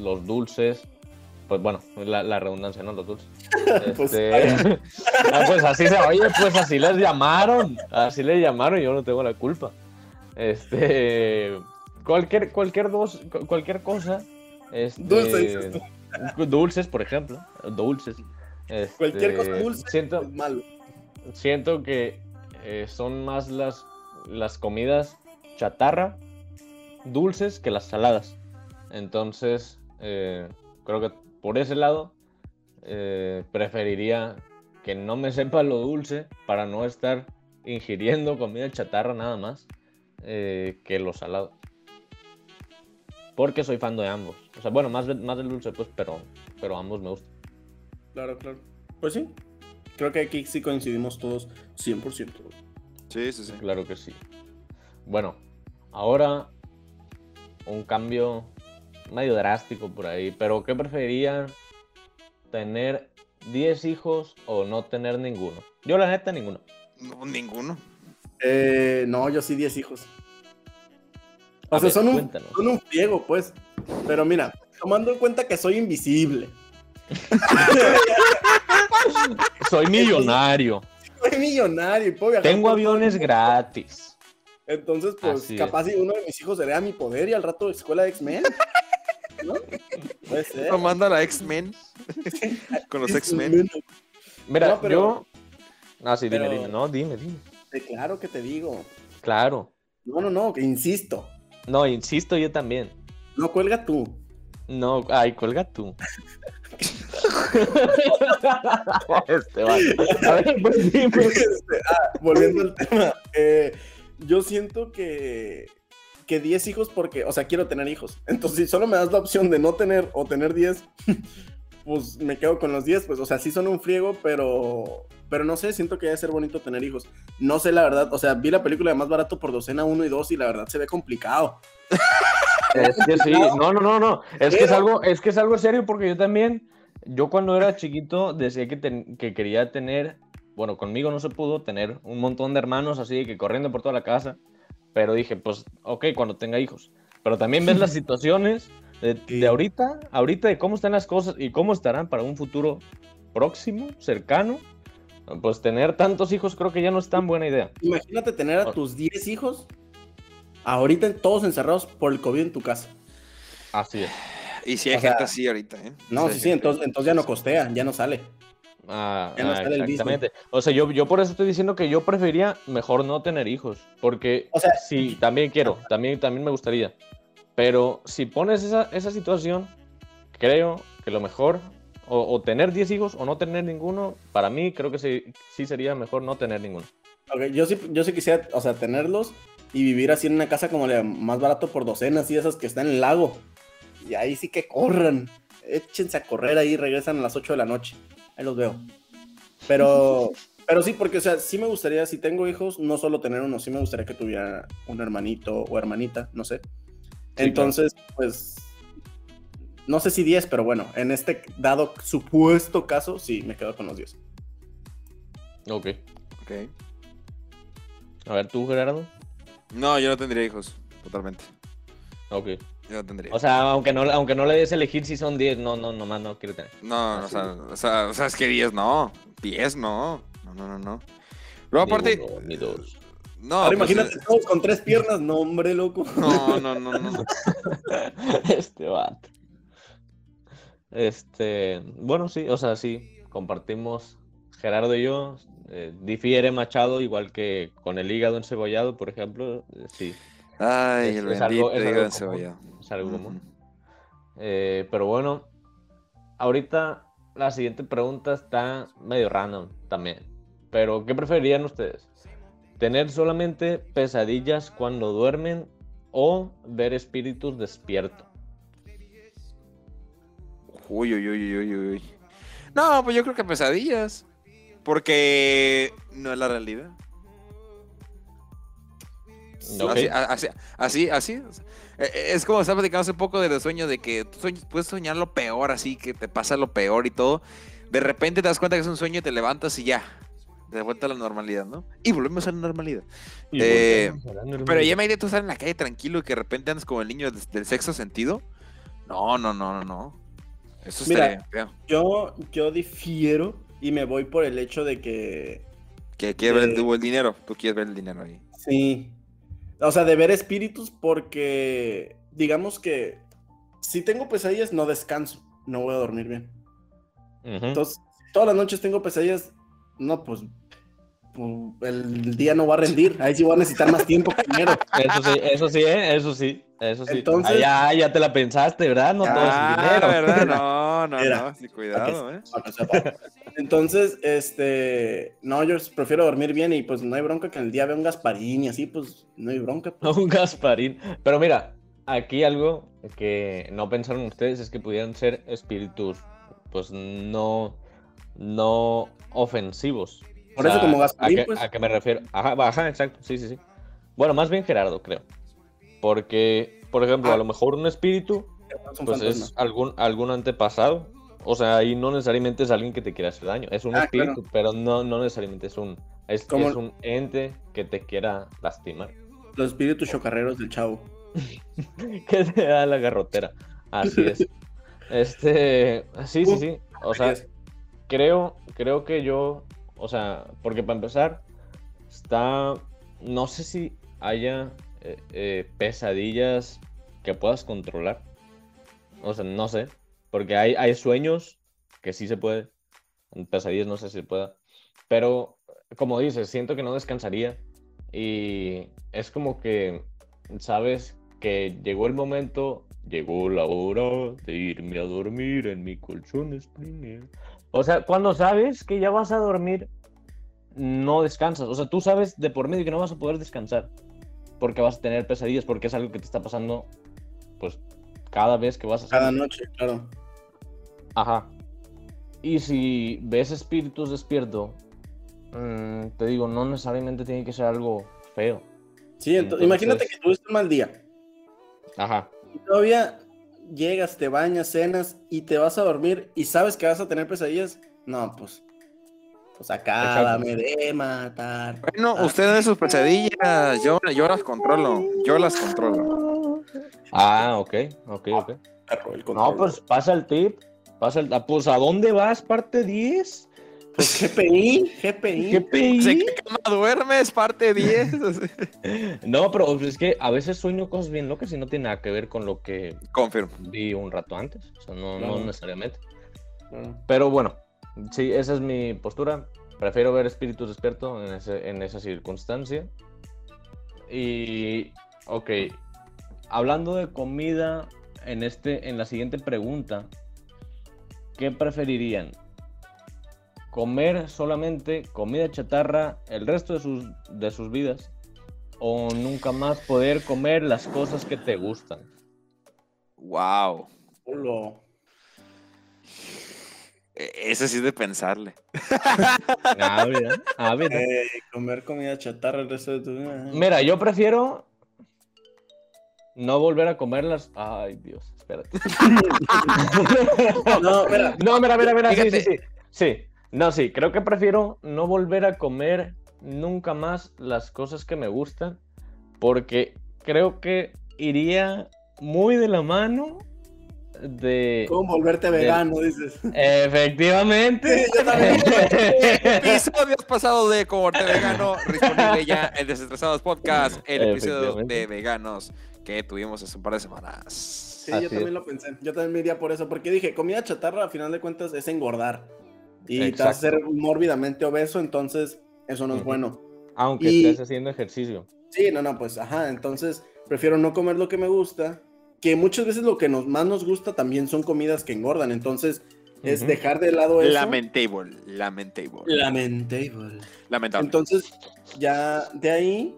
los dulces, pues bueno, la, la redundancia, ¿no? Los dulces. Pues, Este, ah, pues así se oye, pues así les llamaron, así les llamaron, yo no tengo la culpa. Este, cualquier, cualquier dos, cu- cualquier cosa, este, Dulce, dices dulces, por ejemplo, dulces. este, Cualquier cosa dulce Siento, es malo. siento que eh, son más las, las comidas chatarra, dulces, que las saladas. Entonces, eh, creo que por ese lado, eh, preferiría que no me sepa lo dulce para no estar ingiriendo comida chatarra nada más que lo salado. Porque soy fan de ambos. O sea, bueno, más, de- más del dulce, pues, pero, pero ambos me gustan. Claro, claro. Pues sí. Creo que aquí sí coincidimos todos 100%. Sí, sí, sí. Claro que sí. Bueno, ahora un cambio medio drástico por ahí, pero ¿qué preferirían? ¿Tener 10 hijos o no tener ninguno? Yo la neta ninguno. No, ninguno. Eh, no, yo sí 10 hijos. O A sea, ver, son, un, son un friego, pues. Pero mira, tomando en cuenta que soy invisible. Soy millonario. Soy millonario y puedo viajar Tengo aviones gratis. Entonces, pues, Así capaz si uno de mis hijos hereda mi poder y al rato de escuela de X-Men. ¿No? Puede ser. Lo manda a la X-Men. Con los X-Men. Mira, No, pero- yo... Ah, sí, dime, pero- dime. No, dime, dime. Claro que te digo. Claro. No, no, no, que insisto. No, insisto yo también. No cuelga tú. No, ay, cuelga tú. este vale. A ver, pues dime. Este, ah, volviendo al tema. eh, yo siento que, que 10 hijos porque, o sea, quiero tener hijos. Entonces, si solo me das la opción de no tener o tener 10, pues me quedo con los 10. Pues, o sea, sí son un friego, pero, pero no sé, siento que debe ser bonito tener hijos. No sé la verdad, o sea, vi la película de más barato por docena 1 y 2 y la verdad se ve complicado. Es que sí, no, no, no, no. Es que es Pero- algo, es que es algo serio porque yo también, yo cuando era chiquito decía que, ten- que quería tener, bueno, conmigo no se pudo tener un montón de hermanos así que corriendo por toda la casa, pero dije, pues, ok, cuando tenga hijos. Pero también ves las situaciones de, Sí. de ahorita, ahorita de cómo están las cosas y cómo estarán para un futuro próximo, cercano. Pues tener tantos hijos creo que ya no es tan buena idea. Imagínate tener a tus 10 hijos ahorita todos encerrados por el COVID en tu casa. Así es. Y si hay O sea, gente así ahorita, ¿eh? No, sí, sí, gente- entonces, entonces ya no costea, ya no sale. Ah, Ya no ah, sale el mismo. exactamente. O sea, yo, yo por eso estoy diciendo que yo preferiría mejor no tener hijos. Porque O sea, sí, también quiero, también, también me gustaría. Pero si pones esa, esa situación, creo que lo mejor, o, o tener 10 hijos o no tener ninguno, para mí creo que sí, sí sería mejor no tener ninguno. Ok, yo sí, yo sí quisiera, o sea, tenerlos y vivir así en una casa como la más barato por docenas y esas que están en el lago. Y ahí sí que corran. Échense a correr ahí, regresan a las 8 de la noche. Ahí los veo. Pero, pero sí, porque, o sea, sí me gustaría, si tengo hijos, no solo tener uno, sí me gustaría que tuviera un hermanito o hermanita, no sé. Entonces, pues, no sé si 10, pero bueno, en este dado supuesto caso, sí, me quedo con los 10. Ok. Ok. A ver, tú, Gerardo. No, yo no tendría hijos, totalmente. Ok. Yo no tendría. O sea, aunque no, aunque no le des elegir si son 10, no, no, nomás no quiero tener. no, así. sea, o sea, o sea, es que 10 no. 10 no. No, no, no, no. Luego aparte. Ni uno, ni dos. No, Ahora pues, imagínate todos con tres piernas, no, hombre, loco. No, no, no, no. Este vato. Este, bueno, sí, o sea, sí, compartimos Gerardo y yo. eh, difiere Machado, igual que con el hígado encebollado, por ejemplo. eh, sí, Ay, Es- el es algo- es hígado algo encebollado. es algo común. Eh, pero bueno, ahorita la siguiente pregunta está medio random también. Pero, ¿qué preferirían ustedes? ¿Tener solamente pesadillas cuando duermen o ver espíritus despierto? Uy, uy, uy, uy, uy. No, pues yo creo que pesadillas. Porque no es la realidad. Ok. Así, así, así, así. Eh, eh, Es como estaba platicando hace poco de los sueños, de que tú puedes soñar lo peor, así que te pasa lo peor y todo. De repente te das cuenta que es un sueño y te levantas y ya. De vuelta a la normalidad, ¿no? Y volvemos a la normalidad. Eh, volvemos a la normalidad. Pero ya me idea tú estar en la calle tranquilo y que de repente andas como el niño del, del sexto sentido. No, no, no, no, no. Eso Mira. feo. Yo, yo difiero y me voy por el hecho de que Que quieres ver el, el dinero. Tú quieres ver el dinero ahí. Sí. O sea, de ver espíritus porque digamos que si tengo pesadillas no descanso, no voy a dormir bien. Entonces, todas las noches tengo pesadillas, no, pues, el día no va a rendir. Ahí sí voy a necesitar más tiempo que dinero. Eso sí, eso sí, ¿eh? eso sí, eso sí. Entonces- Ah, ya, ya te la pensaste, ¿verdad? No todo es Ah, dinero. ¿verdad? No, no, no. Sí, cuidado, ¿eh? Entonces, este, no, yo prefiero dormir bien y pues no hay bronca que en el día vea un Gasparín y así, pues no hay bronca. pues. Un Gasparín. Pero mira, aquí algo que no pensaron ustedes es que pudieran ser espíritus, pues no, no ofensivos. Por eso como ¿a Gasparín, pues. ¿A qué me refiero? Ajá, ajá, exacto, sí, sí, sí. Bueno, más bien Gerardo, creo. Porque, por ejemplo, Ah. a lo mejor un espíritu, un pues es algún, algún antepasado. O sea, ahí no necesariamente es alguien que te quiera hacer daño. Es un Ah, espíritu, pero no, no necesariamente es un, es, Como- es un ente que te quiera lastimar. Los espíritus chocarreros del chavo. que te da la garrotera. Así es. Este, sí, sí, sí. O sea, creo, creo que yo, o sea, porque para empezar, está, no sé si haya eh, eh, pesadillas que puedas controlar. O sea, no sé, porque hay, hay sueños que sí se puede, pesadillas no sé si se pueda, pero como dices, siento que no descansaría y es como que, sabes, que llegó el momento, llegó la hora de irme a dormir en mi colchón Springer. O sea, cuando sabes que ya vas a dormir, no descansas. O sea, tú sabes de por medio que no vas a poder descansar. Porque vas a tener pesadillas, porque es algo que te está pasando, pues, cada vez que vas a Cada noche, claro. Ajá. Y si ves espíritus despierto, mm, te digo, no necesariamente tiene que ser algo feo. Sí, Entonces- imagínate que tuviste un mal día. Ajá. Y todavía llegas, te bañas, cenas y te vas a dormir y sabes que vas a tener pesadillas. No, pues. Pues acá me de matar. Bueno, Ah. ustedes de sus pesadillas, yo, yo las controlo. Yo las controlo. Ah, ok, ok, ok. El No, pues pasa el tip. Pasa el... ah, Pues, ¿a dónde vas, parte 10? Pues GPI, GPI. ¿Qué ¿Se cama duermes? Parte 10. No, pero es que a veces sueño cosas bien locas y no tiene nada que ver con lo que Confirmo. vi un rato antes. O sea, no, no necesariamente. Claro. Pero bueno, sí, esa es mi postura. Prefiero ver espíritus despiertos en, ese- en esa circunstancia. Y, ok, hablando de comida, en, este, en la siguiente pregunta, ¿qué preferirían? ¿Comer solamente comida chatarra el resto de sus, de sus vidas? ¿O nunca más poder comer las cosas que te gustan? Wow. Hola. E- Ese sí es de pensarle. Ah, mira, ah, mira. Eh, comer comida chatarra el resto de tu vida. Mira, yo prefiero no volver a comerlas. Ay, Dios, espérate. No, mira, No, mira, mira, mira, sí, sí, sí. Sí, no, sí, creo que prefiero no volver a comer nunca más las cosas que me gustan, porque creo que iría muy de la mano de... ¿cómo volverte vegano? Dices. Efectivamente. Sí, yo también. Episodios pasados de Cohorte Vegano, disponible ya en Desestresados Podcast, el episodio de veganos que tuvimos hace un par de semanas. Sí, Así yo también es. lo pensé. Yo también me iría por eso, porque dije, comida chatarra, a final de cuentas, es engordar. Y te Exacto. vas a ser mórbidamente obeso, entonces eso no es Ujú. bueno. Aunque Y- estés haciendo ejercicio. Sí, no, no, pues ajá, entonces prefiero no comer lo que me gusta, que muchas veces lo que nos, más nos gusta también son comidas que engordan, entonces es Ujú. dejar de lado eso. Lamentable, lamentable. Lamentable. Lamentable. Entonces, ya de ahí,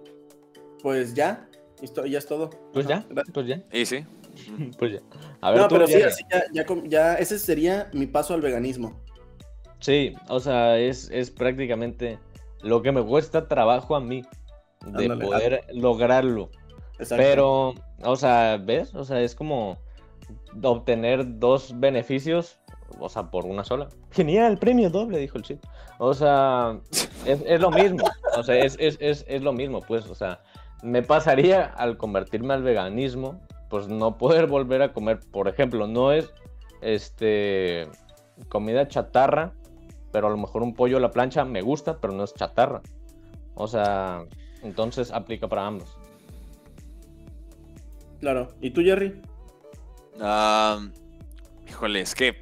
pues ya, esto, ya es todo. Pues Ajá, ya, pues ya, y sí. pues ya. A ver, No, tú, pero sí, así ya, ya, ya, ese sería mi paso al veganismo. Sí, o sea, es, es prácticamente lo que me cuesta trabajo a mí. de Ándale, poder lograrlo. Exacto. Pero, o sea, ¿ves? O sea, es como obtener dos beneficios, o sea, por una sola. Genial, premio doble, dijo el chip. O sea, es, es lo mismo. O sea, es, es, es, es lo mismo, pues. O sea, me pasaría al convertirme al veganismo, pues no poder volver a comer, por ejemplo, no es este comida chatarra, pero a lo mejor un pollo a la plancha me gusta, pero no es chatarra. O sea, entonces aplica para ambos. Claro. ¿Y tú, Jerry? Ah, híjole, es que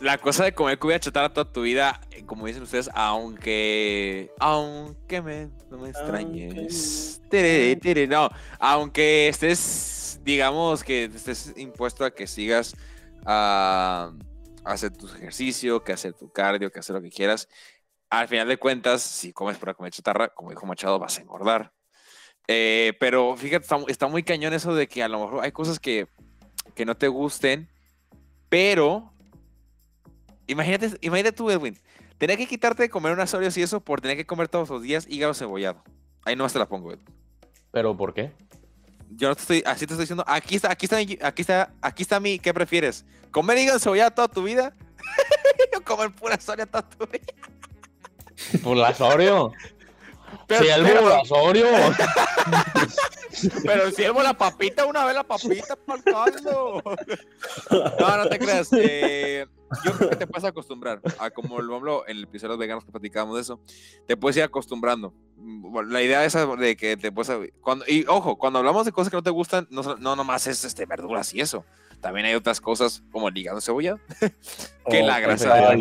la cosa de comer comida chatarra toda tu vida, eh, como dicen ustedes, aunque. Aunque me, no me extrañes. Tere, tere, no, aunque estés, digamos que estés impuesto a que sigas a hacer tu ejercicio, que hacer tu cardio, que hacer lo que quieras. Al final de cuentas, si comes para comer chatarra, como dijo Machado, vas a engordar. Eh, pero fíjate, está, muy cañón eso de que a lo mejor hay cosas que, que no te gusten, pero imagínate, imagínate tú, Edwin, tener que quitarte de comer unas Oreos y eso por tener que comer todos los días hígado cebollado. Ahí no te la pongo, Edwin. ¿Pero por qué? Yo no te estoy, así te estoy diciendo, aquí está, aquí está, aquí está, aquí está mi, ¿qué prefieres? ¿Comer hígado cebollado toda tu vida? o comer pura Oreo toda tu vida. Por la Oreo. Pero, Si el Oreo. Pero si la papita, una vez la papita para caldo. No, no te creas. eh, yo creo que te puedes acostumbrar a como lo hablo en el episodio de los veganos que platicábamos de eso. Te puedes ir acostumbrando. La idea esa de que te puedes. Cuando, y ojo, cuando hablamos de cosas que no te gustan, no, no nomás es este, verduras y eso. También hay otras cosas como el hígado cebollado. Que Oh, la grasa de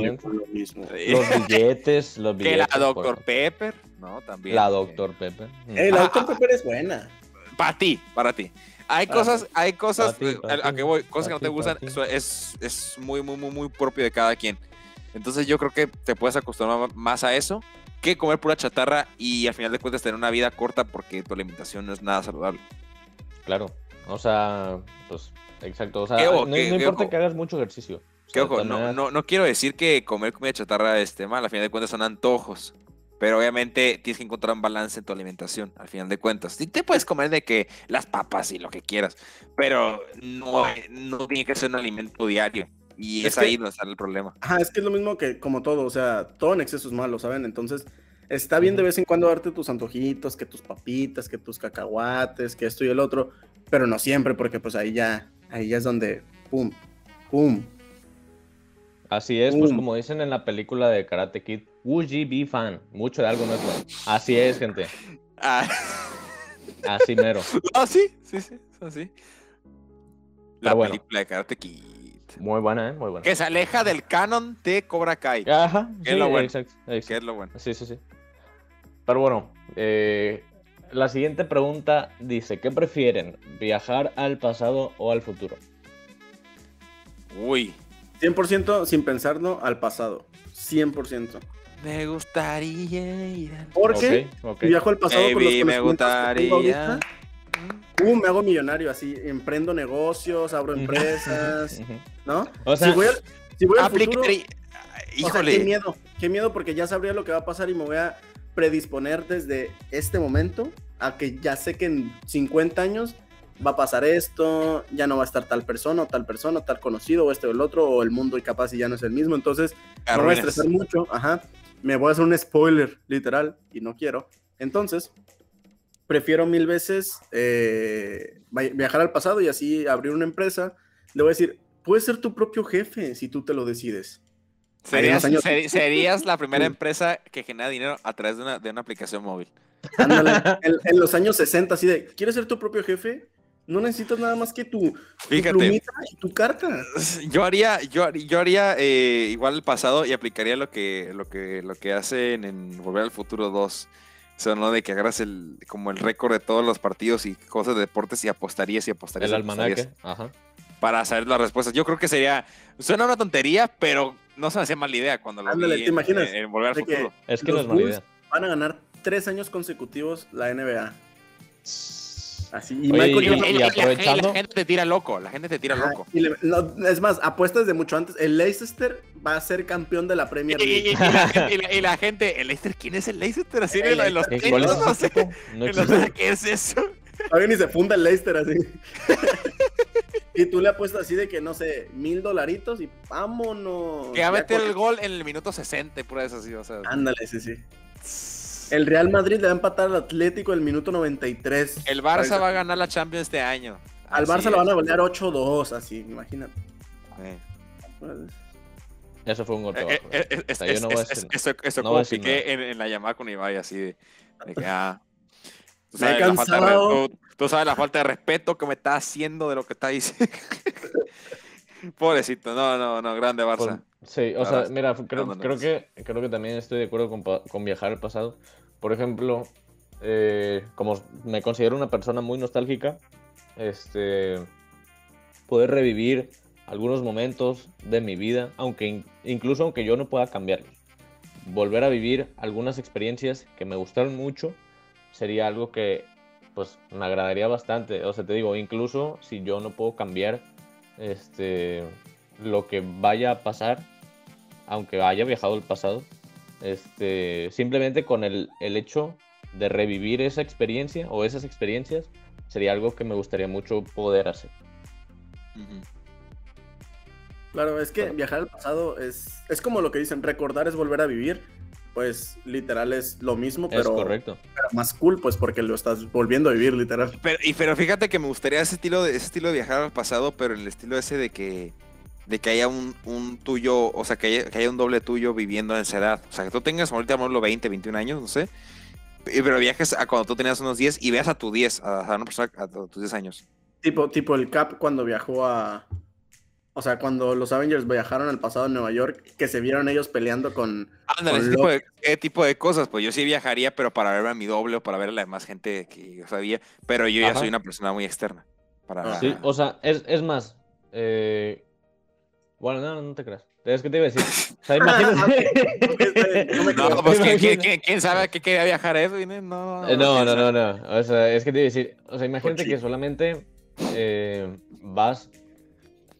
mismo. Los billetes, los Que la billetes. por Dr. Pepper, ¿no? También. La Dr. Pepper. Mm. Eh, la Ah, Dr. ah, Pepper es buena. Para ti, para ti. Hay Ah, cosas, hay cosas, ti, eh, a, a que voy, cosas que no te gustan, eso es, es muy, muy, muy, muy propio de cada quien. Entonces yo creo que te puedes acostumbrar más a eso que comer pura chatarra y al final de cuentas tener una vida corta porque tu alimentación no es nada saludable. Claro. O sea, pues, exacto. O sea, no, ¿Qué- no importa ojo? que hagas mucho ejercicio. O Que sea, ojo, de no, no, no quiero decir que comer comida chatarra esté mal, al final de cuentas son antojos. Pero obviamente tienes que encontrar un balance en tu alimentación, al final de cuentas. Sí te puedes comer de que las papas y lo que quieras, pero no, no tiene que ser un alimento diario. Y es, Es que- ahí donde está el problema. Ajá, es que es lo mismo que como todo, o sea, todo en exceso es malo, ¿saben? Entonces, está bien de vez en cuando darte tus antojitos, que tus papitas, que tus cacahuates, que esto y el otro, pero no siempre, porque pues ahí ya, ahí ya es donde, pum, pum. Así es, pues como dicen en la película de Karate Kid, Uji be fan. Mucho de algo no es bueno. Así es, gente. Ah, Así mero. ah, sí, sí, sí, así. La bueno. película de Karate Kid. Muy buena, ¿eh? Muy buena. Que se aleja del canon de Cobra Kai. Ajá. ¿Qué sí, es lo bueno? exacto, Que exacto. es lo bueno. Sí, sí, sí. Pero bueno, eh, la siguiente pregunta dice, ¿qué prefieren? ¿Viajar al pasado o al futuro? Uy. 100% sin pensarlo al pasado, 100%. Me gustaría ir al... Porque Ok, ok. si viajo al pasado con los Baby, me gustaría. pum, me hago millonario, así, emprendo negocios, abro empresas. ¿no? O sea, si voy al, si voy al futuro, Aplicaría- O sea, Híjole. qué miedo, qué miedo porque ya sabría lo que va a pasar y me voy a predisponer desde este momento a que ya sé que en 50 años va a pasar esto, ya no va a estar tal persona o tal persona, tal conocido o este o el otro, o el mundo y capaz y ya no es el mismo. Entonces me voy a Arruinas. estresar mucho, ajá, me voy a hacer un spoiler literal y no quiero. Entonces, prefiero mil veces eh, vi- viajar al pasado y así abrir una empresa. Le voy a decir, puedes ser tu propio jefe si tú te lo decides. Serías, la primera empresa que genera dinero a través de una, de una aplicación móvil. Ándale, en, en los años 60, así de, ¿quieres ser tu propio jefe? No necesitas nada más que tu, tu Fíjate. plumita y tu carta. Yo haría, yo, haría- yo haría eh, igual el pasado y aplicaría lo que, lo que, lo que hacen en Volver al Futuro 2. O sea, ¿no? De que agarras el, como el récord de todos los partidos y cosas de deportes y apostarías y apostarías. el almanaque. Ajá. Para saber las respuestas. Yo creo que sería, suena una tontería, pero no se me hacía mala idea cuando lo Ándale, vi ¿te en- imaginas? en, en Volver al De Futuro. Es que Los no es mala idea. Van a ganar tres años consecutivos la NBA. Así. Y Oye, Michael y- Jordan- Y, y- y la, aprovechando- la gente te tira loco, la gente te tira loco. y le- no, es más, apuestas de mucho antes. El Leicester va a ser campeón de la Premier y- y- League. y la, gente- y la- y la gente, el Leicester, ¿quién es el Leicester? Así El en los ¿Qué- tenis, ¿Cuál es no sé. sé ¿Qué es eso? Todavía ni se funda el Leicester así. y tú le apuestas así de que, no sé, mil dolaritos y vámonos. Que va a Ya meter el gol en el minuto 60 y pura vez así, o sea. Ándale, sí, sí. El Real Madrid le va a empatar al Atlético el minuto 93. El Barça va a ganar la Champions este año. Al Así Barça lo van a golear 8-2, así, imagínate. Eh. Pues, Eso fue un golpe Eh, eh, es- O sea, yo es- no voy a es- decir es- Eso eso no como piqué en, en la llamada con Ibai, así de, de que, ah, tú sabes, la falta de re- cansado. tú- tú sabes la falta de respeto que me está haciendo de lo que está diciendo. Pobrecito, no, no, no, grande Barça. Por- sí, o La sea, verdad, mira, creo, que, creo que también estoy de acuerdo con, con viajar al pasado. Por ejemplo, eh, como me considero una persona muy nostálgica, este, poder revivir algunos momentos de mi vida, aunque in- incluso aunque yo no pueda cambiarlos. Volver a vivir algunas experiencias que me gustaron mucho sería algo que pues me agradaría bastante. O sea, te digo, incluso si yo no puedo cambiar este lo que vaya a pasar, aunque haya viajado al pasado, este, simplemente con el, el hecho de revivir esa experiencia o esas experiencias sería algo que me gustaría mucho poder hacer. Claro, es que viajar al pasado es, es como lo que dicen, recordar es volver a vivir. Pues literal es lo mismo, es pero, correcto. pero más cool, pues porque lo estás volviendo a vivir, literal. Pero, y, pero fíjate que me gustaría ese estilo de ese estilo de viajar al pasado, pero en el estilo ese de que de que haya un, un tuyo, o sea, que haya, que haya un doble tuyo viviendo en esa edad. O sea, que tú tengas ahorita, los 20, 21 años, no sé. y- Pero viajes a cuando tú tenías unos 10 y veas a tu 10, a, a una persona a tus 10 años. Tipo, tipo el Cap cuando viajó a. O sea, cuando los Avengers viajaron al pasado en Nueva York, que se vieron ellos peleando con. Ándale, Con ese tipo de, ese tipo de cosas, pues yo sí viajaría, pero para ver a mi doble o para ver a la demás gente que yo sabía. Pero yo ya soy una persona muy externa. Para... Ah. Sí, o sea, es, es más. eh, Bueno, no, no te creas. Es que te iba a decir. O sea, imagínate. No No, pues ¿quién, quién- quién- sabe a qué quería viajar eso? Viene? No, Eh, No, quién no, no, no. O sea, es que te iba a decir. O sea, imagínate que solamente eh, vas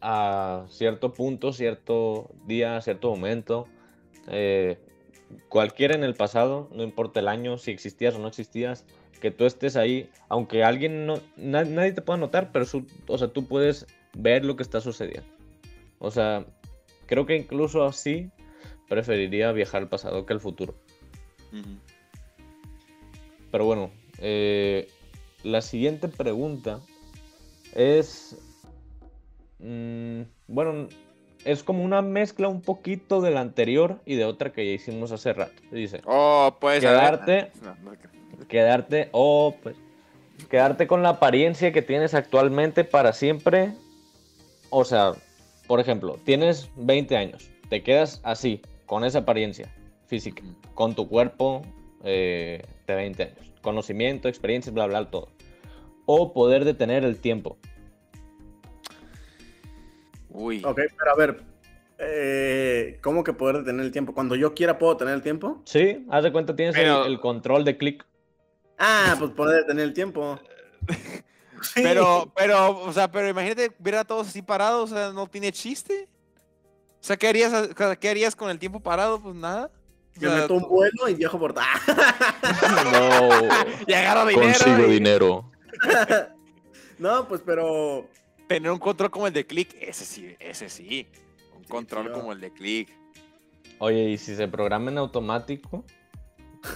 a cierto punto, cierto día, cierto momento. eh, cualquiera en el pasado, no importa el año, si existías o no existías, que tú estés ahí, aunque alguien no, na- nadie te pueda notar, pero su- o sea, tú puedes ver lo que está sucediendo. O sea, creo que incluso así preferiría viajar al pasado que al futuro. Pero bueno, eh, la siguiente pregunta es. mm, bueno, es como una mezcla un poquito de la anterior y de otra que ya hicimos hace rato. Dice: Oh, pues. Quedarte. No, no creo. Quedarte. Oh, pues. Quedarte con la apariencia que tienes actualmente para siempre. O sea, por ejemplo, tienes 20 años. Te quedas así, con esa apariencia física con tu cuerpo eh, de 20 años. Conocimiento, experiencia, bla, bla, todo. O poder detener el tiempo. Uy. Ok, pero a ver. eh, ¿Cómo que poder detener el tiempo? Cuando yo quiera, ¿puedo detener el tiempo? Sí, haz de cuenta, tienes el- control de clic. Ah, pues poder detener el tiempo. Sí. Pero, pero, o sea, pero imagínate ver a todos así parados, o sea, no tiene chiste. O sea, ¿qué harías, ¿qué harías con el tiempo parado? Pues nada. O Me meto un vuelo y viajo por. No. y agarro dinero. Consigo y dinero. no, pues pero. Tener un control como el de click, ese sí, ese sí. Un control tío. como el de click. Oye, y si se programa en automático,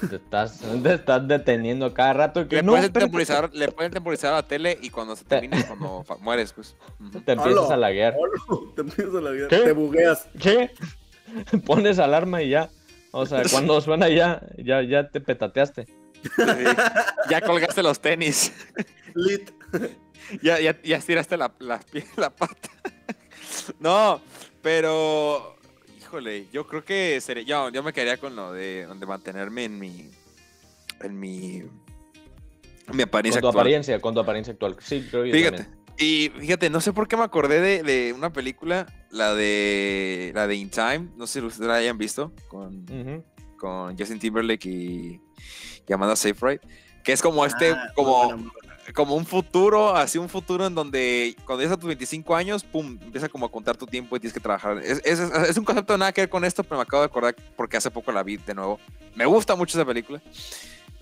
te estás, te estás deteniendo a cada rato. Que Le no, puedes temporizar, le pueden temporizar a la tele y cuando se termine, es cuando mueres, pues. Te empiezas a laguear. Te empiezas a la vida. ¿Qué? Te bugueas. ¿Qué? Pones alarma y ya. O sea, cuando suena ya, ya, ya te petateaste. Sí. Ya colgaste los tenis. Lit. Ya, ya, ya estiraste la, la, la pata. No, pero. Híjole, yo creo que sería. Yo, yo me quedaría con lo de, de mantenerme en mi. En mi. En mi apariencia Con tu actual. apariencia, con tu apariencia actual. Sí, creo yo Fíjate. Y fíjate, no sé por qué me acordé de, de una película, la de. La de In Time. No sé si ustedes la hayan visto. Con, con Justin Timberlake y. y Amanda Seyfried. Que es como este. Ah, como. Como un futuro, así un futuro en donde cuando llegas a tus 25 años, pum, empieza como a contar tu tiempo y tienes que trabajar. Es, es, es un concepto nada que ver con esto, pero me acabo de acordar porque hace poco la vi de nuevo. Me gusta mucho esa película.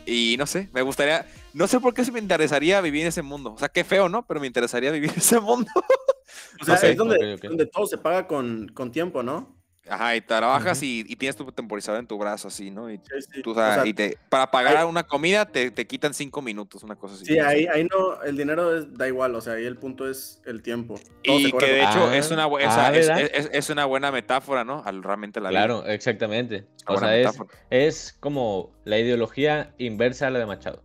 Y no sé, me gustaría, no sé por qué se me interesaría vivir en ese mundo. O sea, qué feo, ¿no? Pero me interesaría vivir en ese mundo. O sea, Ok, es donde, donde todo se paga con, con tiempo, ¿no? Ajá, y trabajas y, y tienes tu temporizador en tu brazo así, ¿no? Y, Sí, sí. tú, o O sea, sea, y te, para pagar una comida te, te quitan cinco minutos, una cosa así. Sí, ahí, ahí no, el dinero es- da igual, o sea, ahí el punto es el tiempo. Todo Y que de hecho Ah, es, una, ah, es, es- es una buena metáfora, ¿no? Al realmente la vida. Claro, exactamente. Una O sea, es, metáfora. es como la ideología inversa a la de Machado.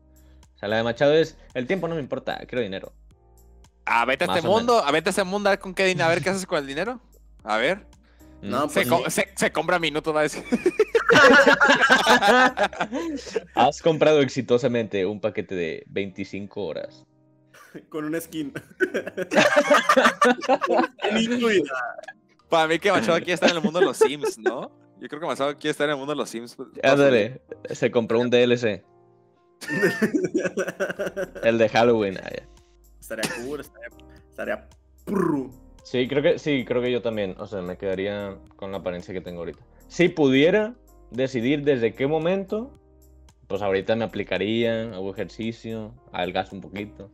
O sea, la de Machado es, el tiempo no me importa, quiero dinero. Ah, vete a este mundo, a vete a este mundo a ver con qué dinero, a ver qué haces con el dinero. A ver. No, Mm. Se, Pues co- sí. se, se compra minutos, va a decir. Has comprado exitosamente un paquete de 25 horas. con una skin. Para mí que Machado quiere estar en el mundo de los Sims, ¿no? Yo creo que Machado quiere estar en el mundo de los Sims. pues, vida. Ándale, se compró un DLC, el de Halloween. ah, estaría cool, estaría, estaría prru. Sí, creo que sí, creo que yo también. O sea, me quedaría con la apariencia que tengo ahorita. Si pudiera decidir desde qué momento, pues ahorita me aplicaría, hago ejercicio, adelgazo un poquito.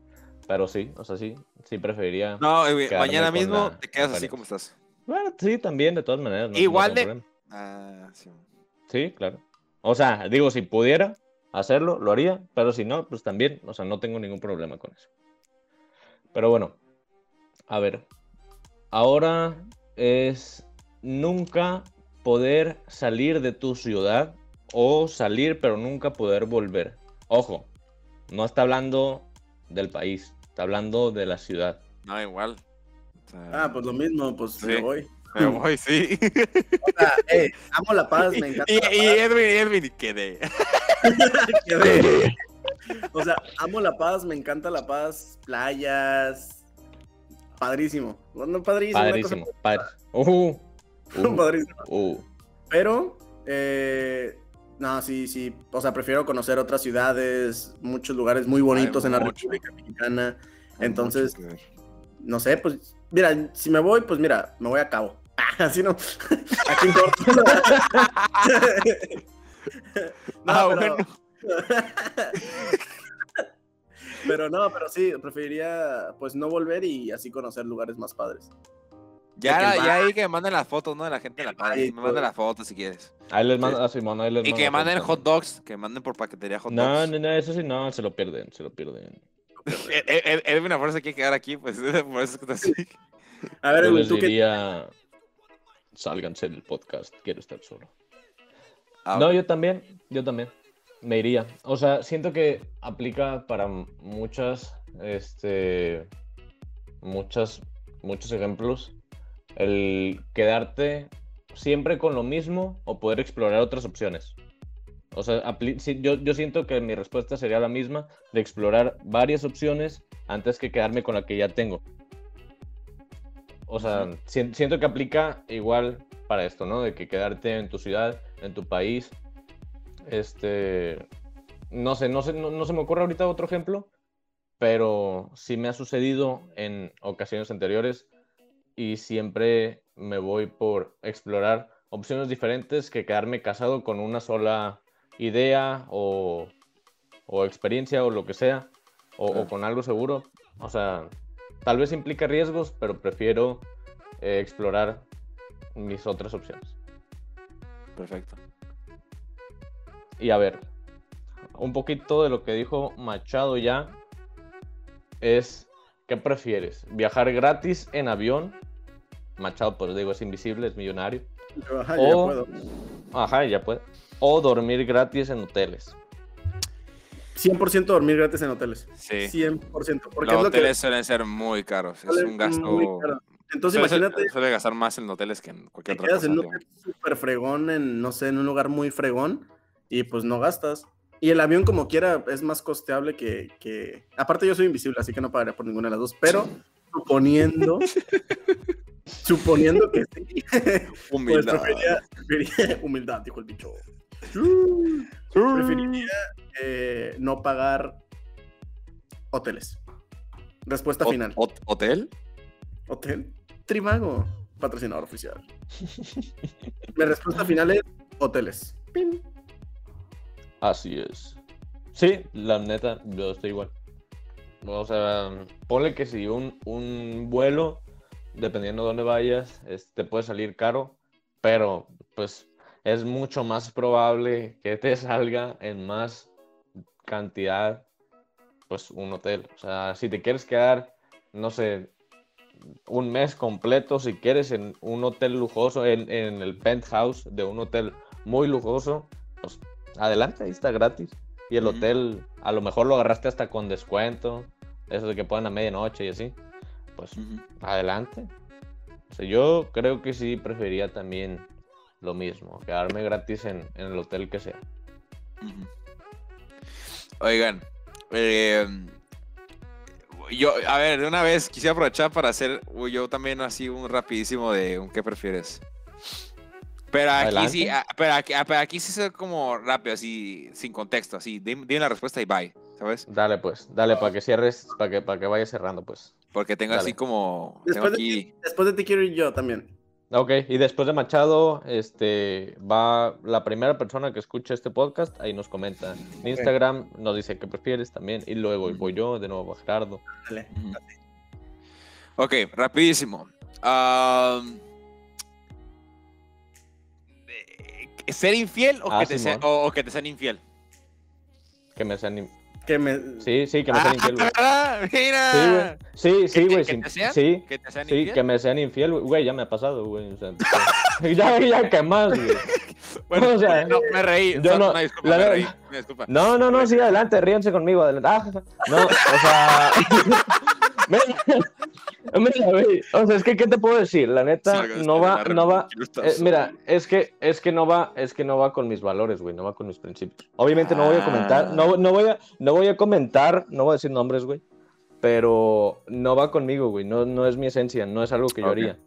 Pero sí, o sea, sí, sí preferiría. No, mañana mismo te quedas así como estás. Bueno, sí, también, de todas maneras. no- Igual de-. Ah, sí. Sí, claro. O sea, digo, si pudiera hacerlo, lo haría, pero si no, pues también, o sea, no tengo ningún problema con eso. Pero bueno, a ver, ahora es nunca poder salir de tu ciudad o salir pero nunca poder volver. Ojo, no está hablando del país, está hablando de la ciudad. No, igual. O sea, Ah, pues lo mismo, pues Sí. me voy. me voy, sí. O sea, eh, amo la paz, me encanta y, la y paz. Edwin, Edwin, quedé. quedé. O sea, amo la paz, me encanta la paz, playas. Padrísimo. Bueno, padrísimo. Padrísimo, padre. Uh, uh, padrísimo. uh. Pero, eh, no, sí, sí. O sea, prefiero conocer otras ciudades, muchos lugares muy bonitos en la mucho. República Mexicana. Hay Entonces, no sé, pues, mira, si me voy, pues mira, me voy a cabo. Así no. Aquí en corto. No, Ah, pero- bueno. Pero no, pero sí, preferiría pues no volver y así conocer lugares más padres. Ya, ya ahí que me manden las fotos, ¿no? De la gente de la y Me manden todo. las fotos si quieres. Ahí les mando a Simón, ahí les Y que manden hot dogs, que manden por paquetería hot No, dogs. no, no, eso sí, no, se lo pierden, se lo pierden. Ed- Ed- Edwin a fuerza quiere quedar aquí, pues por eso es que está así. A ver, Yo Edwin, les tú diría, sálganse del podcast, quiero estar solo. Ah, No, yo también, yo también. Me iría. O sea, siento que aplica para muchas, este, muchas, muchos ejemplos. El quedarte siempre con lo mismo o poder explorar otras opciones. O sea, yo, yo siento que mi respuesta sería la misma de explorar varias opciones antes que quedarme con la que ya tengo. O sea, sien- siento que aplica igual para esto, ¿no? De que quedarte en tu ciudad, en tu país. Este. No sé, no sé, no, no se me ocurre ahorita otro ejemplo, pero sí me ha sucedido en ocasiones anteriores y siempre me voy por explorar opciones diferentes que quedarme casado con una sola idea o, o experiencia o lo que sea, o, con algo seguro. O sea, tal vez implica riesgos, pero prefiero eh, explorar mis otras opciones. Perfecto. Y a ver, un poquito de lo que dijo Machado ya es, ¿qué prefieres? ¿Viajar gratis en avión? Machado, pues digo, es invisible, es millonario. Ajá, ya O, puedo. ajá, ya puede. O dormir gratis en hoteles. 100% dormir gratis en hoteles. Sí. 100%. Porque Los es lo que hoteles suelen ser muy caros. Es un gasto. muy caro. Entonces Suele, imagínate, suele gastar más en hoteles que en te cualquier otra quedas cosa. en un hotel súper fregón, en, no sé, en un lugar muy fregón, y pues no gastas. Y el avión como quiera es más costeable que, que... Aparte yo soy invisible, así que no pagaría por ninguna de las dos, pero suponiendo... suponiendo que sí, pues Humildad. preferiría, preferiría- Humildad, dijo el bicho. Preferiría eh, no pagar hoteles. Respuesta final. hot- ¿Hotel? Hotel. Trimago, patrocinador oficial. Mi respuesta final es hoteles. Pin. Así es. Sí, la neta, yo estoy igual. O sea, ponle que si un, un vuelo, dependiendo de dónde vayas, es- te puede salir caro, pero pues es mucho más probable que te salga en más cantidad, pues un hotel. O sea, si te quieres quedar, no sé, un mes completo, si quieres en un hotel lujoso, en, en el penthouse de un hotel muy lujoso, pues adelante, ahí está gratis. Y el hotel, a lo mejor lo agarraste hasta con descuento, eso de que puedan a medianoche y así, pues adelante. O sea, yo creo que sí preferiría también lo mismo, quedarme gratis en, en el hotel que sea. Oigan, eh, yo, a ver, de una vez quisiera aprovechar para hacer yo también así un rapidísimo de un qué prefieres. Pero aquí Adelante. sí, ah, pero aquí, ah, pero aquí sí es como rápido, así, sin contexto, así, dim- dime la respuesta y bye, ¿sabes? Dale pues, dale para que cierres, para que, para que vayas cerrando pues. Porque tengo así como, tengo Después de, ti, después de ti quiero ir yo también. Ok, y después de Machado, este, va la primera persona que escucha este podcast, ahí nos comenta. En Instagram nos dice qué prefieres también, y luego voy yo, de nuevo Gerardo. Dale. Ok, rapidísimo. Am, ¿Ser infiel o, Ah, que te sea- o- o que te sean infiel? Que me sean... in- Que me... Sí, sí, que me sean infiel, güey. Ah, Sí, ¡Mira! güey. Sí, sí, ¿Que güey. que sí, te sean? Sí, ¿Que te sean sí, infiel? que me sean infiel, güey. güey. Ya me ha pasado, güey. o sea, ya, ya, ¿qué más, güey? Bueno, o sea, no, me reí. yo no- una disculpa, la me reí. Una disculpa. No, no, no, sí, adelante, ríanse conmigo. Adelante. Ah, no, o sea. Mira, güey. O sea, es que, ¿qué te puedo decir? La neta, no va, no va. eh, mira, es que, es que no va, es que no va con mis valores, güey, no va con mis principios. Obviamente no voy a comentar, Ah. no, no voy a, no voy a comentar, no voy a decir nombres, güey. Pero no va conmigo, güey. No, no es mi esencia, no es algo que yo Ok. haría.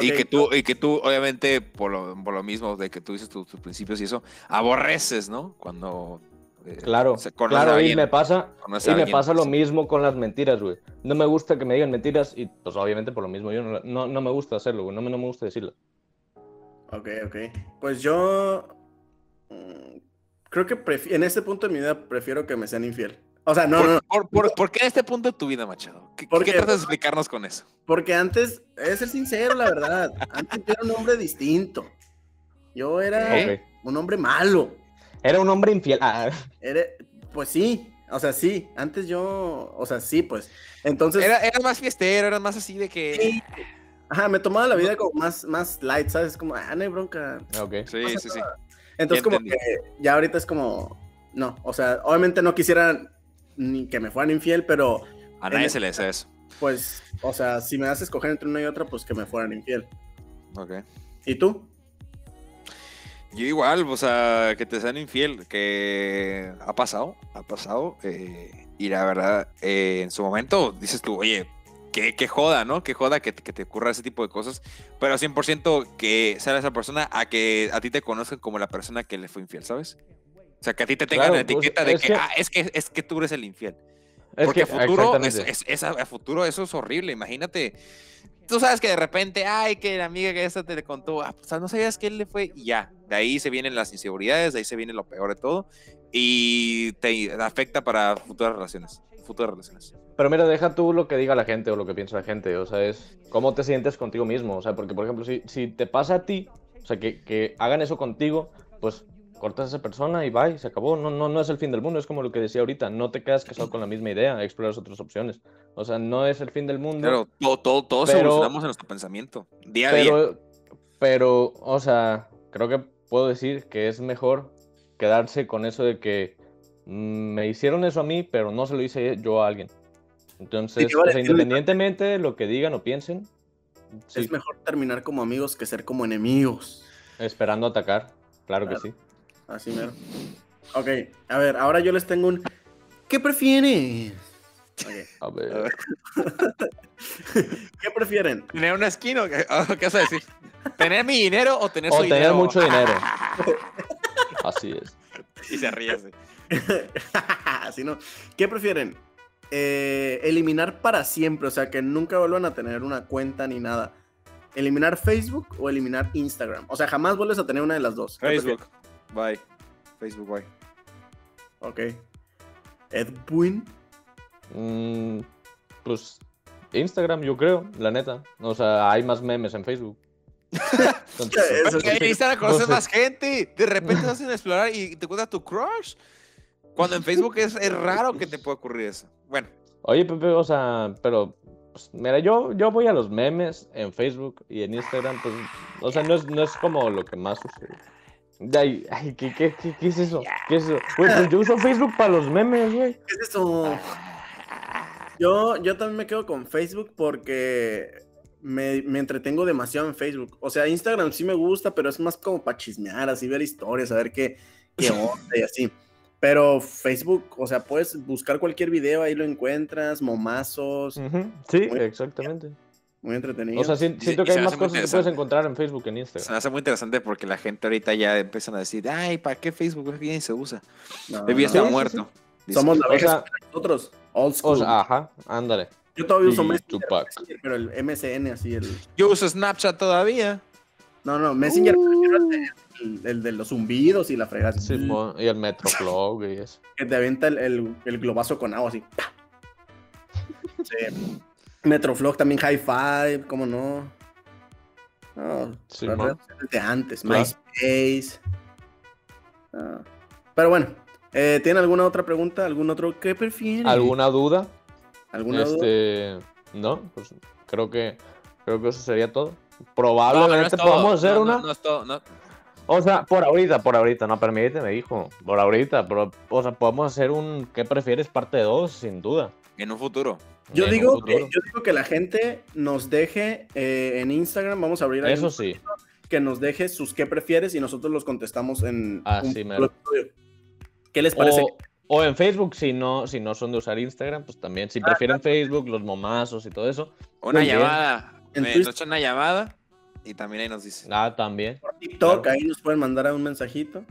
Y Ok, que tú, y que tú, obviamente, por lo, por lo mismo de que tú dices tus, tus principios y eso, aborreces, ¿no? Cuando. Eh, Claro, claro, y me pasa, y me pasa lo mismo con las mentiras, güey. No me gusta que me digan mentiras y pues obviamente por lo mismo yo no, no, no me gusta hacerlo, güey. No me, no me gusta decirlo. Ok, ok. Pues yo mm, creo que en este punto de mi vida prefiero que me sean infiel. O sea, no, ¿Por, no, no, por- por- por qué en este punto de tu vida, Machado? ¿Qué, ¿Por qué tratas de explicarnos con eso? porque antes, de ser sincero, la verdad, antes yo era un hombre distinto. Yo era ¿Eh? Un hombre malo. Era un hombre infiel. Ah, Era, pues sí, o sea, sí, antes yo, o sea, sí, pues. Entonces, Era, eras más fiestero, eras más así de que. Sí. ajá, me tomaba la vida como más, más light, ¿sabes? Como, ah, no hay bronca. ok. Sí, sí, sí. Entonces, Ya como entendí. que ya ahorita es como, no, o sea, obviamente no quisiera ni que me fueran infiel, pero A nadie se le hace eso. pues, o sea, si me das a escoger entre una y otra, pues que me fueran infiel. Ok. ¿Y tú? Yo igual, o sea, que te sean infiel, que ha pasado, ha pasado. eh, y la verdad, eh, en su momento dices tú, oye, que, que joda, ¿no? Que joda que, te- que te ocurra ese tipo de cosas. Pero 100% que sea esa persona a que a ti te conozcan como la persona que le fue infiel, ¿sabes? O sea, que a ti te tengan Claro, la pues, etiqueta de es que, que- ah, es que, es que tú eres el infiel. Es Porque que, a futuro, es, es- a futuro eso es horrible. Imagínate, tú sabes que de repente, ay, que la amiga que esta te contó, ah, sea, no sabías que él le fue, y ya. De ahí se vienen las inseguridades, de ahí se viene lo peor de todo, y te afecta para futuras relaciones. Futuras relaciones. Pero mira, deja tú lo que diga la gente o lo que piensa la gente. O sea, es cómo te sientes contigo mismo. O sea, porque, por ejemplo, si, si te pasa a ti, o sea, que, que hagan eso contigo, pues cortas a esa persona y bye, se acabó. No, no, no es el fin del mundo. Es como lo que decía ahorita. No te quedas casado con la misma idea, exploras otras opciones. O sea, no es el fin del mundo. Pero todo, todo, todos Pero- evolucionamos en nuestro pensamiento, día a día. Pero, pero, o sea, creo que puedo decir que es mejor quedarse con eso de que mm, me hicieron eso a mí, pero no se lo hice yo a alguien. Entonces, o sea, independientemente de lo que digan o piensen, sí, Es mejor terminar como amigos que ser como enemigos. esperando atacar, claro que Claro. sí. Así mero. Ok, a ver, ahora yo les tengo un. ¿Qué prefieres? Ok, A ver, A ver. ¿Qué prefieren? ¿Tener una esquina o qué, ¿qué vas a decir? ¿Tener mi dinero o tener O su tener dinero? mucho dinero. así es. y se ríe así. Así no. ¿Qué prefieren? eh, eliminar para siempre, o sea, que nunca vuelvan a tener una cuenta ni nada. ¿Eliminar Facebook o eliminar Instagram? O sea, jamás vuelves a tener una de las dos. ¿Qué Facebook. Bye. Facebook, bye. Ok. Edwin. Mm, pues Instagram, yo creo, la neta. O sea, hay más memes en Facebook. Entonces, a conocer No sé. más gente. De repente te hacen explorar y te encuentras tu crush. Cuando en Facebook es, es raro que te pueda ocurrir eso. Bueno, Oye, Pepe, o sea, pero pues, mira, yo, yo voy a los memes en Facebook y en Instagram, pues, o sea, no es, no es como lo que más uso. Ay, ay, ¿qué, qué, qué, qué es eso? ¿Qué es eso? Güey, pues yo uso Facebook para los memes, güey. ¿Qué es eso? Yo, yo también me quedo con Facebook porque me, me entretengo demasiado en Facebook. O sea, Instagram sí me gusta, pero es más como para chismear, así ver historias, saber qué, qué onda y así. Pero Facebook, o sea, puedes buscar cualquier video, ahí lo encuentras, momazos, Sí, exactamente. Muy entretenido. O sea, siento y que se hay más cosas que puedes encontrar en Facebook que en se Instagram. me hace muy interesante porque la gente ahorita ya empiezan a decir, ay, ¿para qué Facebook? Es ni se usa. No, no, está Sí, sí, muerto. Somos la O vieja nosotros, old O school. sea, ajá, ándale. yo todavía uso y Messenger, pero el MSN así, el... Yo uso Snapchat todavía. No, no, Messenger, Uh. el, de los zumbidos y la fregada. Sí, mo- y el Metroflog y eso. que te avienta el, el, el globazo con agua así. Sí. Metroflog también High Five, ¿cómo no? No, Sí, las mo. redes sociales de antes, Claro. MySpace. Ah. Pero bueno, eh, ¿tienen alguna otra pregunta? ¿Algún otro? ¿Qué prefieren? ¿Alguna duda? ¿Alguna duda? Este, no, pues creo que creo que eso sería todo. No, no Probablemente es todo. podamos hacer No, no, una. No, es todo. No. O sea, por ahorita, por ahorita, no, permíteme, hijo. Por ahorita, pero, o sea, podemos hacer un ¿qué prefieres? parte 2, sin duda. En un futuro. Yo un digo, que, yo digo que la gente nos deje eh, en Instagram, vamos a abrir ahí Eso un- sí. que nos deje sus qué prefieres y nosotros los contestamos en Así un Ah, mero. episodio. ¿Qué les parece? O, o en Facebook, si no, si no son de usar Instagram, pues también. Si prefieren Facebook, los momazos y todo eso. Una bien. llamada. Twitter- nos echan una llamada y también ahí nos dice. Ah, también. Por TikTok, claro. ahí nos pueden mandar un mensajito.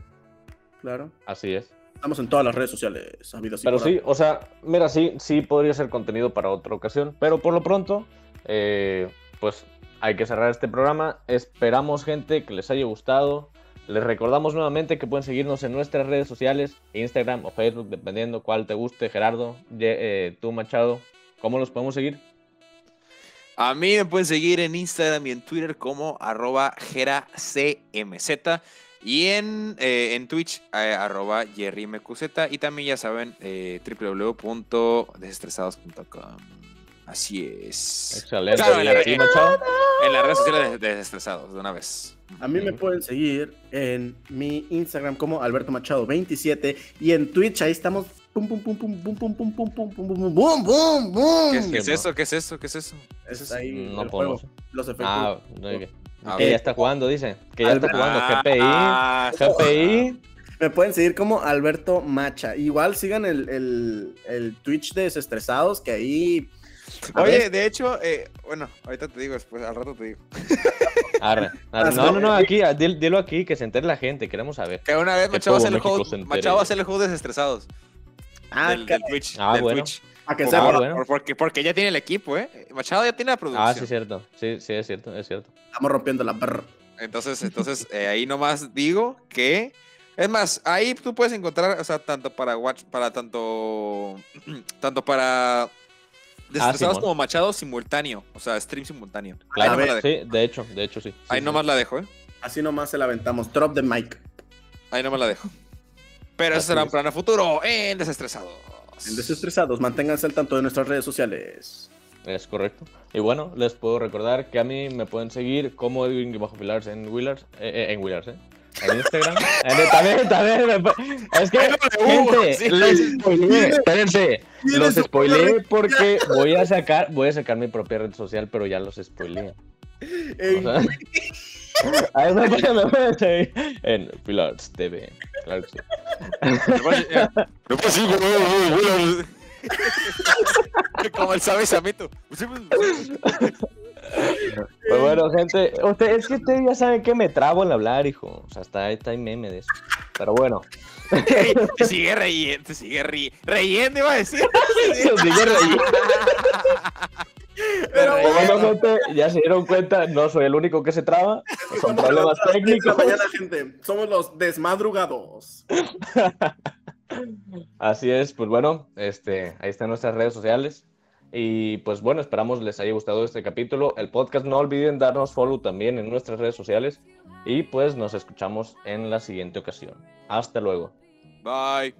Claro. Así es. Estamos en todas las redes sociales. y Pero sí, o sea, mira, sí, sí podría ser contenido para otra ocasión, pero por lo pronto, eh, pues hay que cerrar este programa. Esperamos, gente, que les haya gustado. Les recordamos nuevamente que pueden seguirnos en nuestras redes sociales, Instagram o Facebook, dependiendo cuál te guste. Gerardo, Ye- eh, tú, Machado, ¿cómo los podemos seguir? A mí me pueden seguir en Instagram y en Twitter como arroba geracmz y en, eh, en Twitch eh, arroba jerrymqz y también ya saben eh, www.desestresados.com. Así es. Excelente. Claro, en la- ¿Y a ti, Machado? En las redes sociales de, de Desestresados, de una vez. A mí me pueden seguir en mi Instagram como Alberto Machado 27 y en Twitch ahí estamos. Pum, pum, pum, pum, pum, pum, pum, pum, pum, pum, pum, bum, bum, bum. ¿Qué, es- qué es Sí, eso? ¿Qué es eso? ¿Qué es eso? Es ahí No juego, los efectos. Ah, no, que, Ah, que ya está jugando, dice. Que ya está Albert- jugando. Ah, GPI. ah, GPI. Me pueden seguir como Alberto Macha. Igual sigan el, el, el Twitch de Desestresados, que ahí. a Oye, ver, de hecho, eh, bueno, ahorita te digo después, al rato te digo. Arre, arre. No, no, no, aquí, ah, dil- dilo aquí, que se entere la gente, queremos saber. Que una vez Machado va a todo hacer el juego. Machado hacer el juego de desestresados. ah, del, del Twitch. Ah, del bueno. Twitch. A que sea Ah, por- bueno. por- porque, porque ya tiene el equipo, ¿eh? Machado ya tiene la producción. Ah, sí, es cierto. Sí, sí, es cierto, es cierto. Estamos rompiendo la brr. Entonces, entonces eh, ahí nomás digo que. Es más, ahí tú puedes encontrar, o sea, tanto para Watch, para tanto. tanto para. Desestresados Ah, como Machado simultáneo. O sea, stream simultáneo. Ahí Claro, nomás la dejo. sí, de hecho, de hecho, sí. Ahí sí. nomás la dejo, ¿eh? Así nomás se la aventamos. Drop the mic. Ahí nomás la dejo. Pero eso Así será un es. plan a futuro en Desestresados. En Desestresados, manténganse al tanto de nuestras redes sociales. Es correcto. Y bueno, les puedo recordar que a mí me pueden seguir como Edwin bajo Pilars en Willars, eh, eh, en Willars, ¿eh? En Instagram. Eh, también, también. me Es que, gente, sí. les spoileé. Espérense. Los spoileé porque voy a sacar, voy a sacar mi propia red social, pero ya los spoileé. O sea, ahí me pueden, me pueden seguir en Pilars TV. Claro que sí. No pues sí, Como el sabe Samito. Pues bueno, gente, usted, es que ustedes ya saben que me trabo en hablar, hijo. O sea, está, está hay meme de eso. Pero bueno. te sigue reyendo, te sigue reyendo, iba a decir. Se sigue reyendo. Pero bueno, gente, ya se dieron cuenta, no soy el único que se traba. Son problemas técnicos. Mañana, gente. Somos los desmadrugados. Así es, pues bueno, este, ahí están nuestras redes sociales. Y pues bueno, esperamos les haya gustado este capítulo. El podcast, no olviden darnos follow también en nuestras redes sociales. Y pues nos escuchamos en la siguiente ocasión. Hasta luego. Bye.